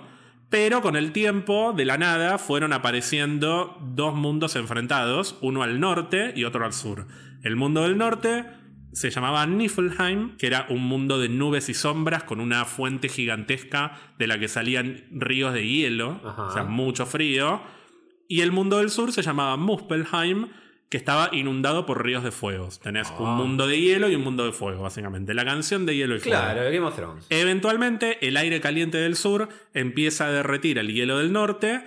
Pero con el tiempo, de la nada, fueron apareciendo dos mundos enfrentados, uno al norte y otro al sur. El mundo del norte se llamaba Niflheim, que era un mundo de nubes y sombras con una fuente gigantesca de la que salían ríos de hielo, Ajá. o sea, mucho frío. Y el mundo del sur se llamaba Muspelheim, que estaba inundado por ríos de fuegos. Tenés Ah. un mundo de hielo y un mundo de fuego, básicamente. La canción de hielo y fuego. Claro, Game of Thrones. Eventualmente, el aire caliente del sur empieza a derretir el hielo del norte.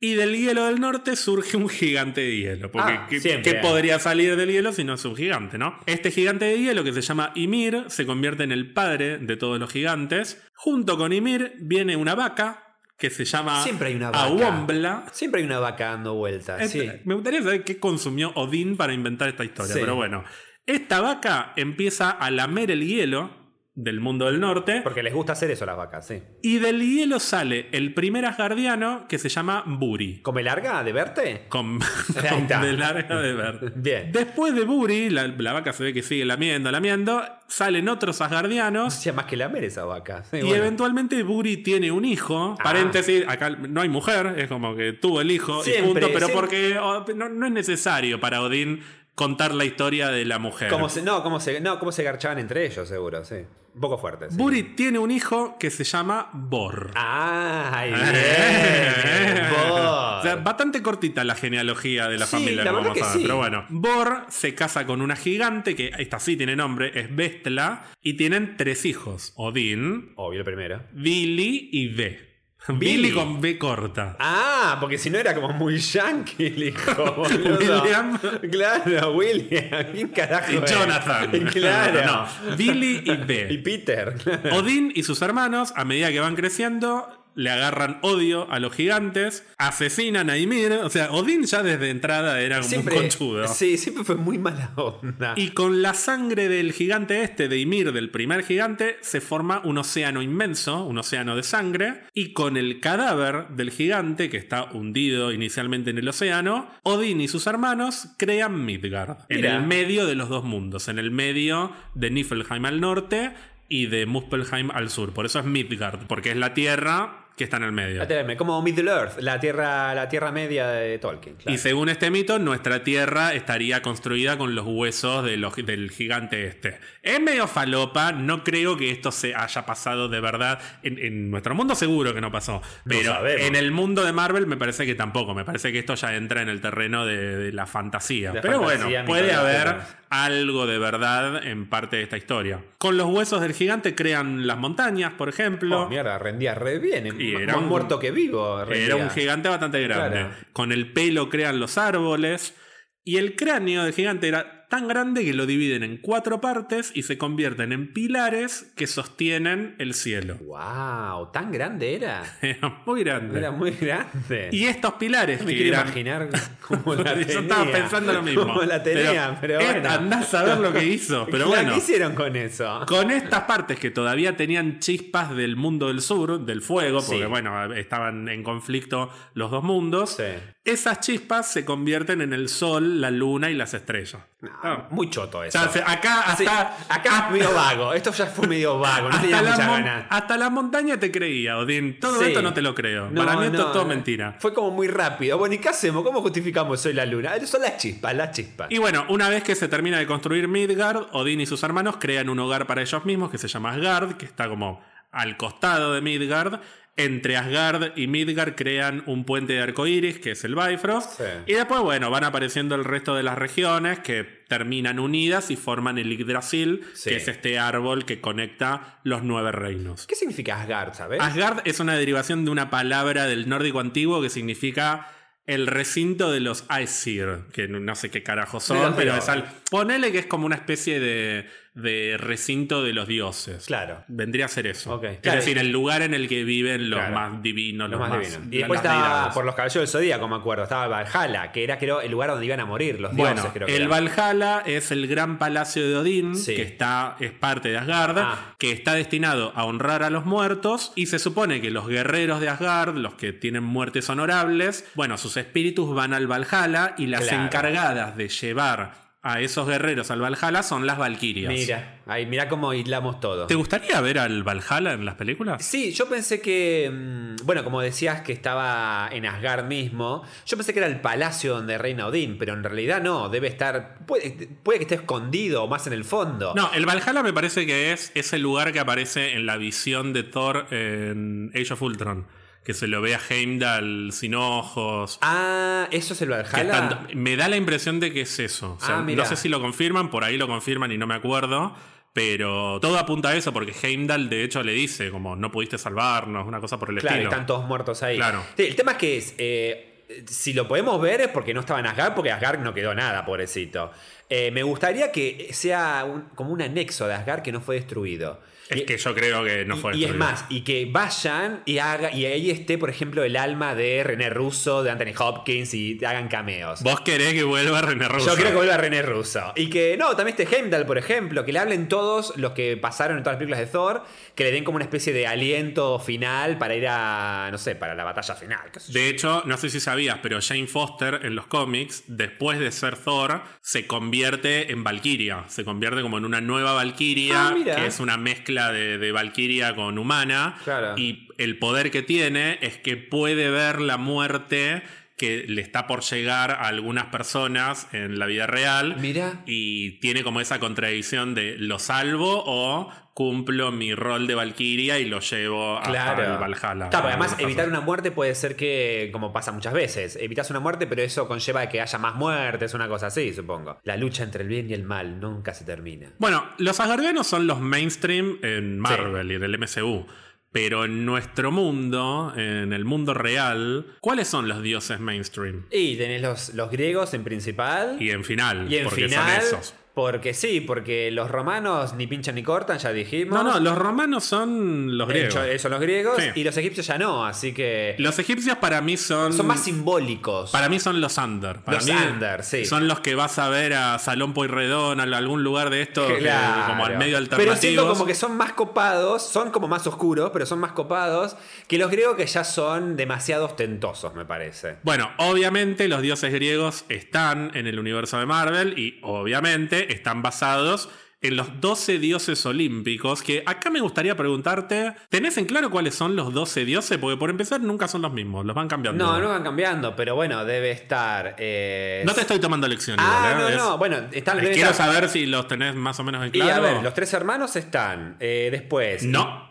Y del hielo del norte surge un gigante de hielo. Porque Ah, ¿qué, qué podría salir del hielo si no es un gigante, no? Este gigante de hielo, que se llama Ymir, se convierte en el padre de todos los gigantes. Junto con Ymir viene una vaca que se llama Siempre hay una vaca. Awombla. Siempre hay una vaca dando vueltas. Sí. Este- Me gustaría saber qué consumió Odín para inventar esta historia, Sí. pero bueno. Esta vaca empieza a lamer el hielo del mundo del norte Porque les gusta hacer eso a las vacas, sí. y del hielo sale el primer asgardiano que se llama Buri. ¿Come larga de verte? Con, con de larga de ver. Bien. Después de Buri, la, la vaca se ve que sigue lamiendo, lamiendo, salen otros asgardianos Hacía más que lamer esa vaca. Sí, y bueno. eventualmente Buri tiene un hijo. Ah. Paréntesis, acá no hay mujer, es como que tuvo el hijo y Siempre, punto, pero siempre. porque oh, no, no es necesario para Odín contar la historia de la mujer. ¿Cómo se, no, cómo se, no, cómo se garchaban entre ellos, seguro, sí. Un poco fuerte. sí. Buri tiene un hijo que se llama Bor. ¡Ay, bien! Bor. O sea, bastante cortita la genealogía de la Sí, familia, la verdad vamos que a ver. sí. Pero bueno, Bor se casa con una gigante, que esta sí tiene nombre, es Vestla, y tienen tres hijos: Odín, Obvio el primero. Billy y V. Billy. Billy con B corta. Ah, porque si no era como muy yankee el hijo. William. Claro, William. ¿Quién carajo Y es? Jonathan. Claro. No, Billy y Y B. Peter. Odín y sus hermanos, a medida que van creciendo, le agarran odio a los gigantes, asesinan a Ymir. O sea, Odín ya desde entrada era como un conchudo. Sí, siempre fue muy mala onda. Y con la sangre del gigante este, de Ymir, del primer gigante, se forma un océano inmenso, un océano de sangre. Y con el cadáver del gigante, que está hundido inicialmente en el océano, Odín y sus hermanos crean Midgard. En el medio de los dos mundos, en el medio de Niflheim al norte y de Muspelheim al sur. Por eso es Midgard, porque es la tierra que está en el medio. Como Middle Earth, la tierra, la tierra media de Tolkien. Y según este mito, nuestra tierra estaría construida con los huesos de los, del gigante este. Es medio falopa, no creo que esto se haya pasado de verdad. En, nuestro mundo seguro que no pasó. Pero en el mundo de Marvel me parece que tampoco. Me parece que esto ya entra en el terreno de, la fantasía. pero bueno, puede haber algo de verdad en parte de esta historia. Con los huesos del gigante crean las montañas, por ejemplo. Oh, mierda, rendía re bien. Y era un muerto que vivo. Era un gigante bastante grande. Con el pelo crean los árboles. Y el cráneo del gigante era tan grande que lo dividen en cuatro partes y se convierten en pilares que sostienen el cielo. ¡Wow! ¿Tan grande era? Era muy grande. Era muy grande. Y estos pilares me quiero imaginar cómo la tenía. Yo estaba pensando lo mismo. Cómo la tenía, pero, bueno. Andás a ver lo que hizo. Pero bueno. ¿Qué hicieron con eso? Con estas partes que todavía tenían chispas del mundo del sur, del fuego, porque bueno, estaban en conflicto los dos mundos. Sí. Esas chispas se convierten en el sol, la luna y las estrellas. Ah, muy choto eso. acá hasta, acá medio vago. Esto ya fue medio vago. No tenía mucha ganas. Hasta la montaña te creía, Odín. Todo esto no te lo creo. Para mí esto es todo mentira. Fue como muy rápido. Bueno, ¿y qué hacemos? ¿Cómo justificamos soy la luna? Son las chispas, las chispas. Y bueno, una vez que se termina de construir Midgard, Odín y sus hermanos crean un hogar para ellos mismos que se llama Asgard, que está como al costado de Midgard entre Asgard y Midgard crean un puente de arcoíris, que es el Bifrost. Y después, bueno, van apareciendo el resto de las regiones que terminan unidas y forman el Yggdrasil, que es este árbol que conecta los nueve reinos. ¿Qué significa Asgard, sabes? Asgard es una derivación de una palabra del nórdico antiguo que significa el recinto de los Aesir, que no sé qué carajo son, pero, es al, ponele que es como una especie de de recinto de los dioses. Claro. Vendría a ser eso. Es decir, el lugar en el que viven los más divinos, los, más, divinos. Y después estaba, por los caballeros del Zodíaco, me acuerdo, estaba Valhalla, que era creo el lugar donde iban a morir los dioses, creo El Valhalla es el gran palacio de Odín, que está, es parte de Asgard, ah. que está destinado a honrar a los muertos, y se supone que los guerreros de Asgard, los que tienen muertes honorables, bueno, sus espíritus van al Valhalla y las encargadas de llevar a esos guerreros al Valhalla son las Valkyrias. Mira, ahí, mira cómo hilamos todo. ¿Te gustaría ver al Valhalla en las películas? Sí, yo pensé que, mm, bueno, como decías que estaba en Asgard mismo, yo pensé que era el palacio donde reina Odín, pero en realidad no, debe estar, puede, puede que esté escondido o más en el fondo. No, el Valhalla me parece que es ese lugar que aparece en la visión de Thor en Age of Ultron que se lo ve a Heimdall sin ojos. Ah, eso se lo Valhalla. Me da la impresión de que es eso. Ah, no sé si lo confirman, por ahí lo confirman y no me acuerdo. Pero todo apunta a eso, porque Heimdall de hecho le dice, como no pudiste salvarnos, una cosa por el claro, estilo. están todos muertos ahí. Claro. el tema es que es, eh, si lo podemos ver es porque no estaba en Asgard, porque Asgard no quedó nada, pobrecito. Eh, me gustaría que sea como un anexo de Asgard que no fue destruido. Es que yo creo que no fue. Y, es más, y que vayan y haga y ahí esté, por ejemplo, el alma de René Russo, de Anthony Hopkins y hagan cameos. ¿Vos querés que vuelva René Russo? Yo quiero que vuelva René Russo. Y que, no, también este Heimdall, por ejemplo, que le hablen todos los que pasaron en todas las películas de Thor, que le den como una especie de aliento final para ir a, no sé, para la batalla final. De hecho, no sé si sabías, pero Jane Foster en los cómics, después de ser Thor, se convierte en Valkyria. Se convierte como en una nueva Valkyria, ah, que es una mezcla de, Valkyria con humana. Y el poder que tiene es que puede ver la muerte que le está por llegar a algunas personas en la vida real. Mira. Y tiene como esa contradicción de lo salvo o cumplo mi rol de Valkyria y lo llevo a Valhalla. Claro, además evitar una muerte puede ser que, como pasa muchas veces, evitas una muerte, pero eso conlleva que haya más muertes, una cosa así, supongo. La lucha entre el bien y el mal nunca se termina. Bueno, los asgardianos son los mainstream en Marvel y en el MCU. Pero en nuestro mundo, en el mundo real, ¿cuáles son los dioses mainstream? Y tenés los, los griegos en principal. Y en final. Y en final. Son esos. Porque sí, porque los romanos ni pinchan ni cortan, ya dijimos. No, no, los romanos son los De griegos. hecho, son los griegos Sí. y los egipcios ya no, así que Los egipcios para mí son. son más simbólicos. Para mí son los under. Para Los mí under, sí. Son los que vas a ver a Salón Pueyrredón, a algún lugar de esto, que- Claro. como al medio Pero alternativo. siento como que son más copados, son como más oscuros, pero son más copados que los griegos que ya son demasiado ostentosos, me parece. Bueno, obviamente los dioses griegos están en el universo de Marvel y obviamente están basados en los 12 dioses olímpicos, que acá me gustaría preguntarte, ¿tenés en claro cuáles son los 12 dioses? Porque por empezar nunca son los mismos, los van cambiando. No, no van cambiando, pero bueno, debe estar. eh, No te estoy tomando lección. Ah, igual, no, ¿eh? Es- no. Bueno, están. Quiero estar- saber si los tenés más o menos en Y claro. a ver, los tres hermanos están. eh, después. No.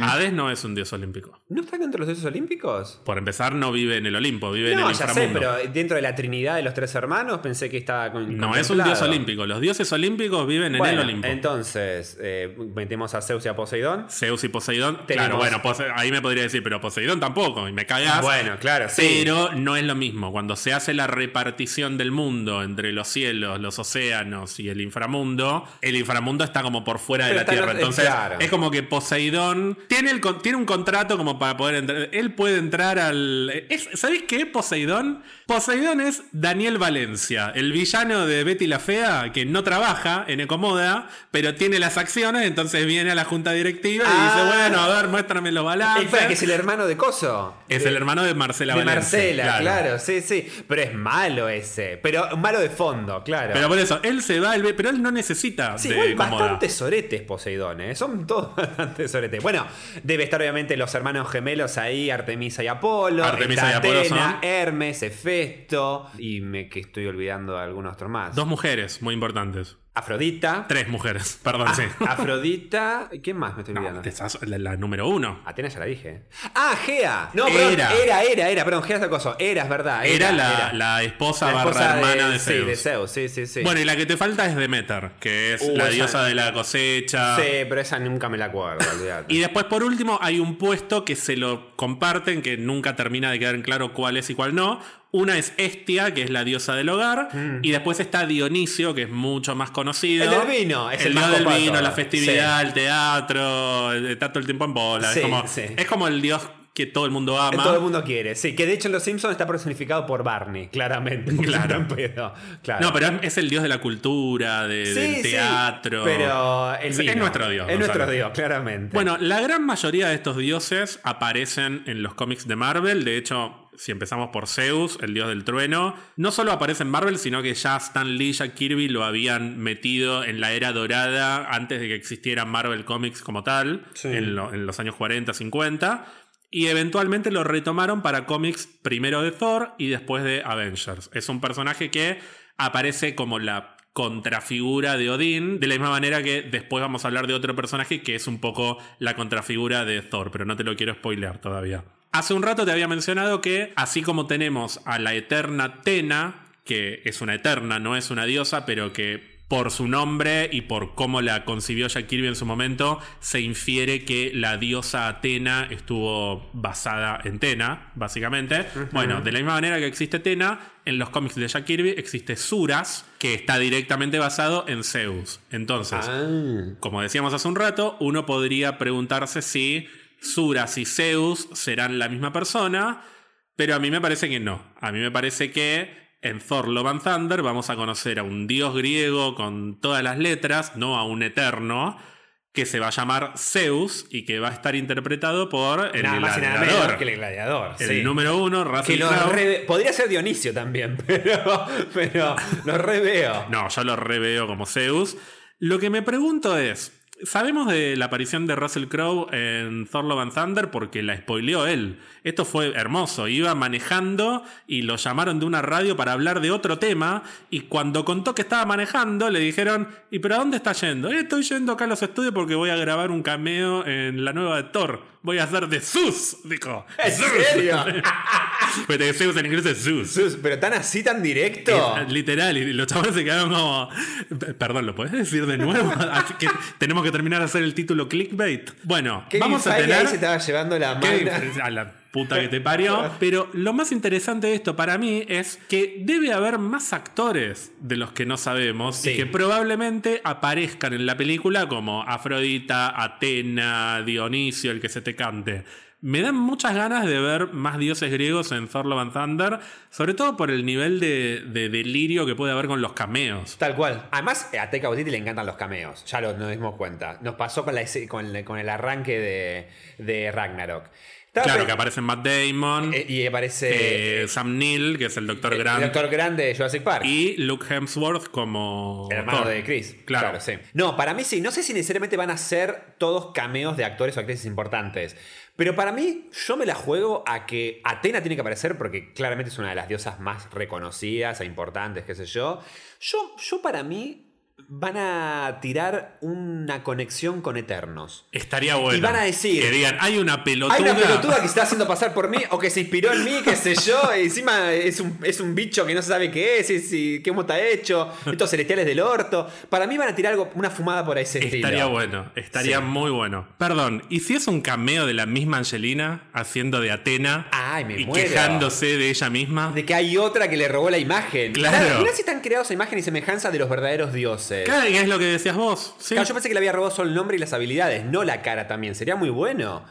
Hades no es un dios olímpico. ¿No están dentro de los dioses olímpicos? Por empezar, no vive en el Olimpo, vive en No, el ya inframundo. sé, pero dentro de la trinidad de los tres hermanos pensé que estaba con. No es un dios olímpico. Los dioses olímpicos viven en el Olimpo. entonces, eh, metemos a Zeus y a Poseidón. Zeus y Poseidón. Tenemos- Claro, bueno, Pose- ahí me podría decir, pero Poseidón tampoco, y me cagás. Bueno, claro, sí. Pero no es lo mismo. Cuando se hace la repartición del mundo entre los cielos, los océanos y el inframundo, el inframundo está como por fuera de la en Tierra. Entonces, claro. es como que Poseidón tiene, el, tiene un contrato como para poder entrar. Él puede entrar al. es- ¿Sabéis qué, Poseidón? Poseidón es Daniel Valencia, el villano de Betty la Fea, que no trabaja en Ecomoda, pero tiene las acciones, entonces viene a la junta directiva y Ah. dice: Bueno, a ver, muéstrame los balances. Espera, que es el hermano de Coso. Es el hermano de Marcela de Valencia. Marcela, claro. sí, sí. Pero es malo ese. Pero malo de fondo, claro. Pero por eso, él se va, él ve- pero él no necesita Sí, de bastantes soretes Poseidón, ¿eh? Son todos bastante soretes. Bueno, debe estar obviamente los hermanos gemelos ahí, Artemisa y Apolo. Artemisa y Apolo Atena, son- Hermes, Hefesto. Y me que estoy olvidando de algunos otros más. Dos mujeres muy importantes. Afrodita. Tres mujeres, perdón, Ah, sí. Afrodita. ¿Quién más me estoy olvidando? la, la número uno. Atena ya la dije. Ah, Gea. No, perdón, Era. era, era, era, perdón, Gea es cosa. Era, es verdad. Era, la, era. la esposa La barra hermana de, sí, Zeus. de Zeus, sí, sí, sí. Bueno, y la que te falta es Demeter, que es Uh, la esa- diosa de la cosecha. sí, pero esa nunca me la acuerdo. Y después, por último, hay un puesto que se lo comparten, que nunca termina de quedar en claro cuál es y cuál no. Una es Estia, que es la diosa del hogar, y después está Dionisio, que es mucho más conocido. Mm. El del vino, es el el dios del vino, la festividad, el teatro, el- está todo el tiempo en bola. Sí, es, como, sí. es como el dios que todo el mundo ama. Todo el mundo quiere, sí. Que de hecho en Los Simpsons está personificado por Barney, claramente. Claro. pedo, claro. No, pero es, el dios de la cultura, de- Sí, del sí, teatro. pero el Es- vino. es nuestro dios. Es nuestro dios, claramente. Bueno, la gran mayoría de estos dioses aparecen en los cómics de Marvel. De hecho, si empezamos por Zeus, el dios del trueno, no solo aparece en Marvel, sino que ya Stan Lee y Jack Kirby lo habían metido en la era dorada antes de que existiera Marvel Comics como tal, Sí. en, lo- en los años 40, 50. Y eventualmente lo retomaron para cómics primero de Thor y después de Avengers. Es un personaje que aparece como la contrafigura de Odín, de la misma manera que después vamos a hablar de otro personaje que es un poco la contrafigura de Thor, pero no te lo quiero spoilear todavía. Hace un rato te había mencionado que así como tenemos a la eterna Tena, que es una eterna, no es una diosa, pero que por su nombre y por cómo la concibió Jack Kirby en su momento, se infiere que la diosa Atena estuvo basada en Tena, básicamente. Bueno, de la misma manera que existe Tena, en los cómics de Jack Kirby existe Suras, que está directamente basado en Zeus. Entonces, Ah. como decíamos hace un rato, uno podría preguntarse si Suras y Zeus serán la misma persona, pero a mí me parece que no. A mí me parece que en Thor Love and Thunder vamos a conocer a un dios griego con todas las letras, no a un eterno, que se va a llamar Zeus y que va a estar interpretado por el nada más y nada gladiador. menos que el gladiador. el sí. número uno, Russell Crowe. Podría ser Dionisio también, pero, pero lo reveo. No, yo lo reveo como Zeus. Lo que me pregunto es, sabemos de la aparición de Russell Crowe en Thor Love and Thunder porque la spoileó él. Esto fue hermoso. Iba manejando y lo llamaron de una radio para hablar de otro tema y cuando contó que estaba manejando le dijeron, ¿y pero a dónde está yendo? "Eh, estoy yendo acá a los estudios porque voy a grabar un cameo en la nueva de Thor. Voy a hacer de Zeus, dijo. ¿En Zeus. serio? De Zeus en inglés es Zeus. Sus, Pero tan así, tan directo. Eh, Literal, y los chavales se quedaron como. "P- Perdón, ¿lo puedes decir de nuevo? Así que tenemos que terminar de hacer el título clickbait. Bueno, vamos a tener. ahí se estaba llevando la mano. a la- puta que te parió. Pero lo más interesante de esto para mí es que debe haber más actores de los que no sabemos Sí. y que probablemente aparezcan en la película como Afrodita, Atena, Dionisio, el que se te cante. Me dan muchas ganas de ver más dioses griegos en Thor Love and Thunder, sobre todo por el nivel de, de delirio que puede haber con los cameos. Tal cual. Además, a Taika Waititi le encantan los cameos. Ya lo, nos dimos cuenta. Nos pasó con, la, con el arranque de, de Ragnarok. Claro, que aparecen Matt Damon, eh, y aparece eh, Sam Neill, que es el Doctor el Grant, Doctor Grande de Jurassic Park. y Luke Hemsworth como El hermano Thor. de Chris. Claro. sí. No, para mí sí. No sé si necesariamente van a ser todos cameos de actores o actrices importantes. Pero para mí, yo me la juego a que Atena tiene que aparecer porque claramente es una de las diosas más reconocidas e importantes, qué sé yo. Yo, yo para mí, van a tirar una conexión con Eternos. Estaría bueno. Y van a decir- Que digan, hay una pelotuda. Hay una pelotuda que se está haciendo pasar por mí o que se inspiró en mí, qué sé yo. Y encima es un, es un bicho que no se sabe qué es, es y cómo está hecho. Estos celestiales del orto. Para mí van a tirar algo, una fumada por ese estilo. Estaría bueno, estaría Sí. muy bueno. Perdón, ¿y si es un cameo de la misma Angelina haciendo de Atena Ay, me y muero. quejándose de ella misma? De que hay otra que le robó la imagen. Claro. Mirá si están creados a imagen y semejanza de los verdaderos dioses. Claro, es lo que decías vos. Sí. Claro, yo pensé que le había robado solo el nombre y las habilidades, no la cara también. Sería muy bueno.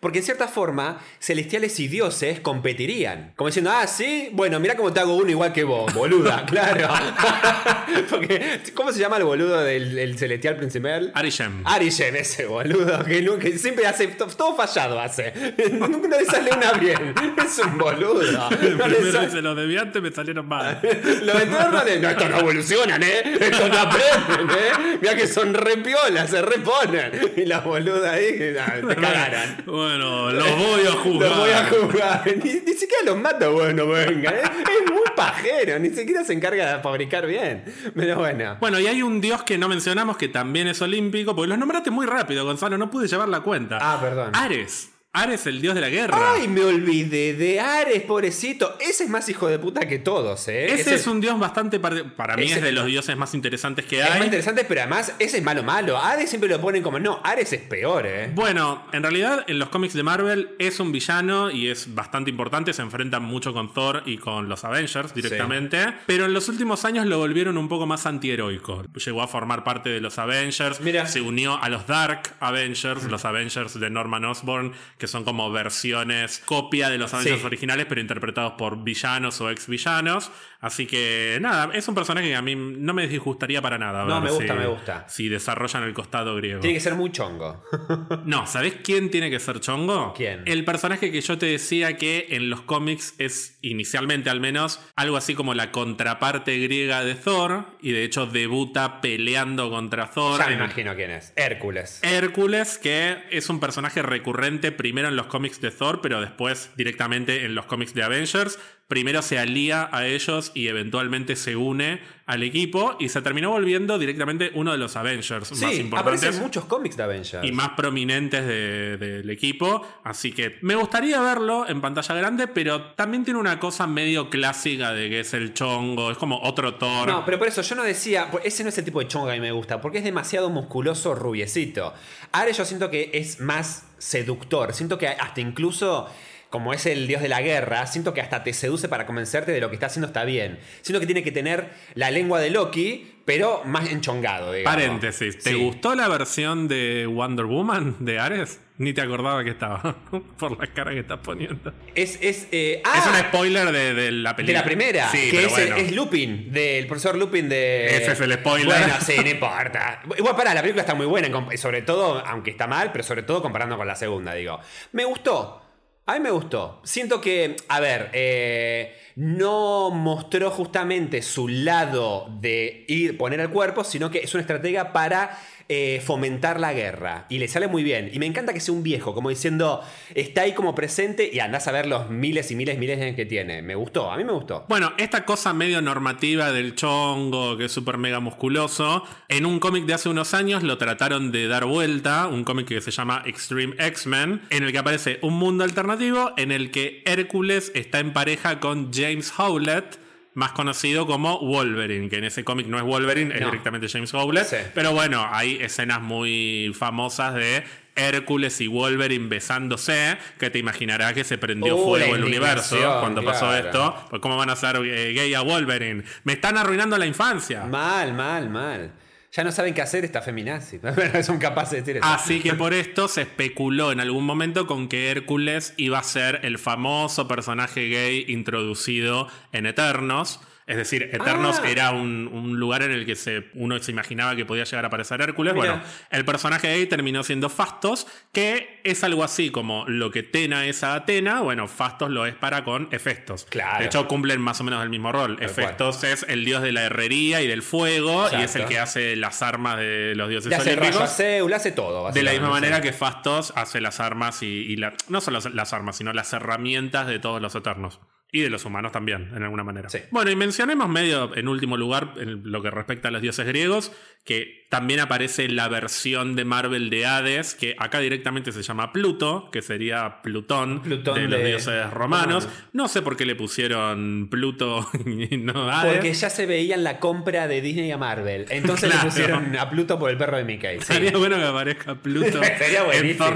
Porque en cierta forma, celestiales y dioses competirían. Como diciendo, ah, sí, bueno, mira cómo te hago uno igual que vos, boluda, claro. Porque, ¿cómo se llama el boludo del, celestial principal? Arishem. Arishem, ese boludo, que, nu- que siempre hace, to- todo fallado hace. Nunca le sale una bien. Es un boludo. No le sale- dice, los deviantes me salieron mal. los eternos no, estos no evolucionan, ¿eh? Estos no aprenden, ¿eh? Mira que son re piolas, se reponen. Y la boluda ahí, ah, te cagaran. Bueno, los voy a jugar. Los voy a jugar. Ni, ni siquiera los mata, bueno, venga. ¿eh? Es muy pajero, ni siquiera se encarga de fabricar bien. Pero bueno. Bueno, y hay un dios que no mencionamos que también es olímpico, porque los nombraste muy rápido, Gonzalo, no pude llevar la cuenta. Ah, perdón. Ares. Ares, el dios de la guerra. Ay, me olvidé de Ares, pobrecito. Ese es más hijo de puta que todos, ¿eh? Ese es un dios bastante. par- Para mí Ese- es de los dioses más interesantes que Es hay. más interesante, pero además ese es malo malo. Ares siempre lo ponen como, no, Ares es peor, ¿eh? Bueno, en realidad en los cómics de Marvel es un villano y es bastante importante, se enfrenta mucho con Thor y con los Avengers directamente, pero en los últimos años lo volvieron un poco más antiheroico. Llegó a formar parte de los Avengers, Mira. se unió a los Dark Avengers, los Avengers de Norman Osborn, que son como versiones copia de los Avengers Sí. originales, pero interpretados por villanos o ex villanos. Así que nada, es un personaje que a mí no me disgustaría para nada. No, me gusta, si- me gusta. Si desarrollan el costado griego. Tiene que ser muy chongo. No, ¿sabés quién tiene que ser Chongo? ¿Quién? El personaje que yo te decía que en los cómics es, inicialmente al menos, algo así como la contraparte griega de Thor, y de hecho debuta peleando contra Thor. ya me imagino quién es. Hércules. Hércules, que es un personaje recurrente primero en los cómics de Thor, pero después directamente en los cómics de Avengers. Primero se alía a ellos y eventualmente se une al equipo y se terminó volviendo directamente uno de los Avengers más importantes aparece en muchos cómics de Avengers. y más prominentes de- del equipo. Así que me gustaría verlo en pantalla grande, pero también tiene una cosa medio clásica de que es el chongo, es como otro Thor. No, pero por eso yo no decía, pues ese no es el tipo de chongo que a mí me gusta, porque es demasiado musculoso, rubiecito. Ahora yo siento que es más seductor, siento que hasta incluso, como es el dios de la guerra, siento que hasta te seduce para convencerte de lo que está haciendo está bien. Siento que tiene que tener la lengua de Loki, pero más enchongado, digamos. Paréntesis, ¿te Sí. gustó la versión de Wonder Woman de Ares? Ni te acordaba que estaba, por la cara que estás poniendo. Es, es, eh, ah, es un spoiler de, de la de película. la primera, Sí, que pero es, bueno. es Lupin, del profesor Lupin de... Ese es el spoiler. Bueno, sí, no importa. Igual para, la película está muy buena, sobre todo, aunque está mal, pero sobre todo comparando con la segunda, digo. Me gustó. A mí me gustó. Siento que, a ver, eh, no mostró justamente su lado de ir, poner el cuerpo, sino que es una estrategia para eh, fomentar la guerra. Y le sale muy bien. Y me encanta que sea un viejo, como diciendo, está ahí como presente y andás a ver los miles y miles y miles de años que tiene. Me gustó, a mí me gustó. Bueno, esta cosa medio normativa del chongo, que es súper mega musculoso, en un cómic de hace unos años lo trataron de dar vuelta, un cómic que se llama Extreme X-Men, en el que aparece un mundo alternativo en el que Hércules está en pareja con James Howlett, más conocido como Wolverine, que en ese cómic no es Wolverine, es No. directamente James Howlett, Sí. pero bueno, hay escenas muy famosas de Hércules y Wolverine besándose, que te imaginarás que se prendió Uh, fuego el universo cuando pasó esto. Pues ¿cómo van a ser eh, gay a Wolverine? Me están arruinando la infancia. Mal, mal, mal. Ya no saben qué hacer esta feminazi. Son capaces de decir eso. Así que por esto se especuló en algún momento con que Hércules iba a ser el famoso personaje gay introducido en Eternos. Es decir, Eternos Ah. era un, un lugar en el que se, uno se imaginaba que podía llegar a aparecer Hércules. Bueno, el personaje gay terminó siendo Fastos, que es algo así como lo que Tena es a Atena, bueno, Fastos lo es para con Hefestos. Claro. De hecho, cumplen más o menos el mismo rol. Tal Hefestos es el dios de la herrería y del fuego, y es el que hace las armas de los dioses le hace el rayo a olímpicos. Zeus, le hace todo. De la misma manera que Fastos hace las armas y, y la- no solo las armas, sino las herramientas de todos los eternos. Y de los humanos también, en alguna manera. Sí. Bueno, y mencionemos medio en último lugar, en lo que respecta a los dioses griegos, que también aparece la versión de Marvel de Hades, que acá directamente se llama Pluto, que sería Plutón, Plutón de los dioses romanos. romanos. No sé por qué le pusieron Pluto y no Hades. Porque ya se veía en la compra de Disney a Marvel. Entonces Claro. le pusieron a Pluto por el perro de Mickey. sí. Sería bueno que aparezca Pluto Sería en buenísimo.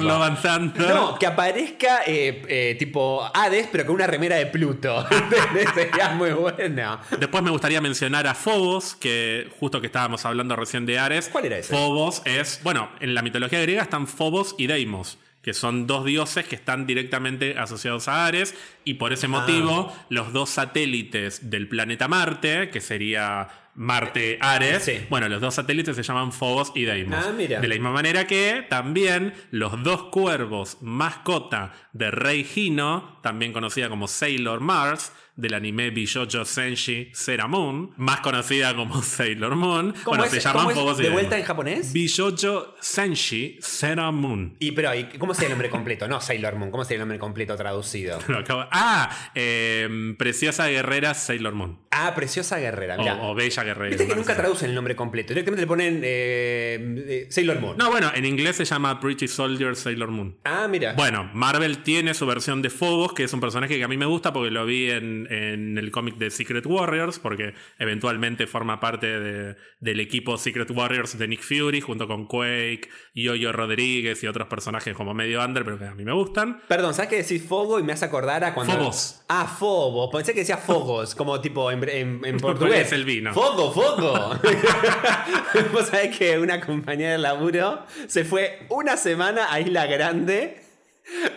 Thunder. No, que aparezca eh, eh, tipo Hades, pero con una remera de Pluto. Sería muy bueno. Después me gustaría mencionar a Phobos, que justo que estábamos hablando recién de Ares. ¿Cuál era ese? Phobos es, bueno, en la mitología griega están Phobos y Deimos, que son dos dioses que están directamente asociados a Ares, y por Ah. ese motivo los dos satélites del planeta Marte, que sería Marte Ares, Sí. bueno, los dos satélites se llaman Phobos y Deimos. Ah, mira. De la misma manera que también los dos cuervos mascota de Rei Hino, también conocida como Sailor Mars, del anime Bishoujo Senshi Sera Moon, más conocida como Sailor Moon. ¿Cómo Bueno, es? se llaman y ¿De vuelta en japonés? Bishoujo Senshi Sera Moon. Y pero, ¿y ¿cómo sería el nombre completo? No Sailor Moon, ¿cómo sería el nombre completo traducido? Acabo- Ah, eh, Preciosa Guerrera Sailor Moon. Ah, Preciosa Guerrera, O, Bella Guerrera. Viste que nunca traducen el nombre completo. Directamente le ponen eh, eh, Sailor Moon. No, bueno, en inglés se llama Pretty Soldier Sailor Moon. Ah, mira. Bueno, Marvel tiene su versión de Phobos, que es un personaje que a mí me gusta porque lo vi en, en el cómic de Secret Warriors, porque eventualmente forma parte de- del equipo Secret Warriors de Nick Fury, junto con Quake, Yoyo Rodríguez y otros personajes como medio under, pero que a mí me gustan. Perdón, ¿sabes que decís Fogo y me hace acordar a cuando. Fogos. Ah, Fogo. Pensé que decía Fogos, como tipo en, en, en ¿Cuál portugués. es el vino? Fogo, Fogo. Vos sabés que una compañera de laburo se fue una semana a Isla Grande.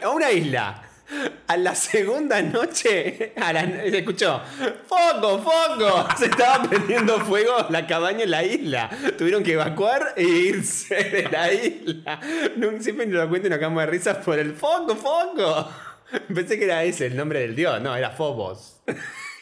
A una isla. A la segunda noche a la- se escuchó ¡Fogo, fogo! Se estaba prendiendo fuego la cabaña en la isla. Tuvieron que evacuar e irse de la isla. No, siempre nos lo cuento nos acabamos de risas por el fogo, fogo. Pensé que era ese el nombre del dios. No, era Phobos.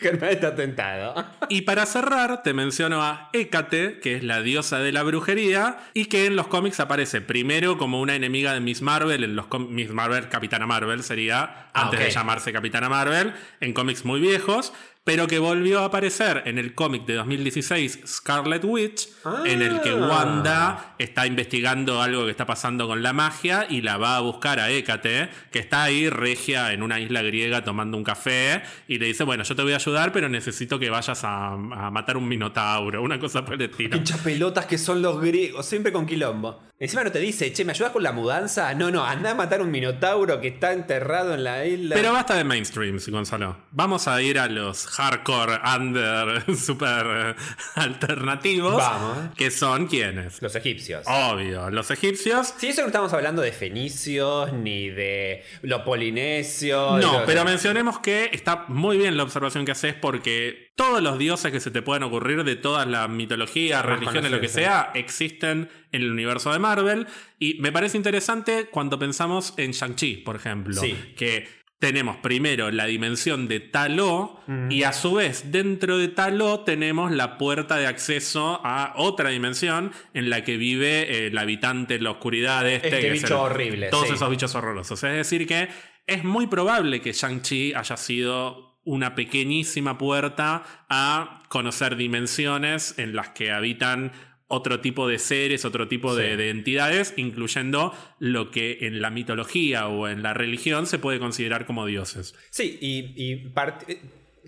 Germán está tentado. Y para cerrar, te menciono a Hécate, que es la diosa de la brujería, y que en los cómics aparece primero como una enemiga de Miss Marvel, en los Miss Marvel, Capitana Marvel sería, Ah, antes de llamarse Capitana Marvel, en cómics muy viejos, pero que volvió a aparecer en el cómic de 2016 Scarlet Witch, en el que Ah. Wanda está investigando algo que está pasando con la magia y la va a buscar a Hécate, que está ahí regia en una isla griega tomando un café, y le dice, bueno, yo te voy a ayudar, pero necesito que vayas a, a matar un minotauro, una cosa por el estilo. Pinchas pelotas que son los griegos, siempre con quilombo. Encima no te dice, che, ¿me ayudas con la mudanza? No, no, anda a matar un minotauro que está enterrado en la isla. Pero basta de mainstreams, Gonzalo. Vamos a ir a los hardcore, under, super eh, alternativos. Vamos. Que son quienes. Los egipcios. Obvio, los egipcios. Sí, eso no estamos hablando de fenicios, ni de lo polinesio. de No, pero mencionemos que está muy bien la observación que haces porque todos los dioses que se te puedan ocurrir de todas las mitologías, religiones, lo que sea, existen en el universo de Marvel. Y me parece interesante cuando pensamos en Shang-Chi, por ejemplo. Sí. Que tenemos primero la dimensión de Taló y a su vez dentro de Taló tenemos la puerta de acceso a otra dimensión en la que vive el habitante en la oscuridad este, Este que es bicho el- horrible, Todos sí. esos bichos horrorosos. Es decir que es muy probable que Shang-Chi haya sido una pequeñísima puerta a conocer dimensiones en las que habitan otro tipo de seres, otro tipo de, Sí. de entidades, incluyendo lo que en la mitología o en la religión se puede considerar como dioses. Sí, y, eh,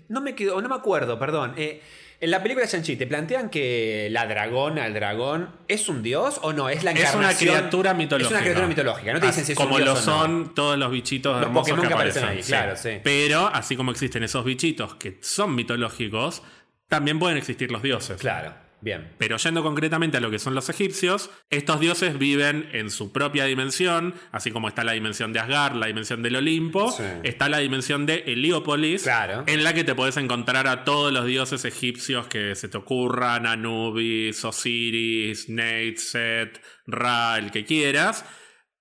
no me quedo, no me acuerdo, perdón. Eh, En la película Shang-Chi, ¿te plantean que la dragona, el dragón, es un dios o no? Es la Es encarnación. una criatura mitológica. Es una criatura mitológica. No te dicen si es como un dios lo o no. son todos los bichitos Los hermosos Pokémon que aparecen aparecen ahí, claro, sí. Pero así como existen esos bichitos que son mitológicos, también pueden existir los dioses. Claro, bien. Pero yendo concretamente a lo que son los egipcios, estos dioses viven en su propia dimensión, así como está la dimensión de Asgard, la dimensión del Olimpo, Sí. está la dimensión de Heliópolis, Claro. en la que te puedes encontrar a todos los dioses egipcios que se te ocurran, Anubis, Osiris, Nate, Set, Ra, el que quieras.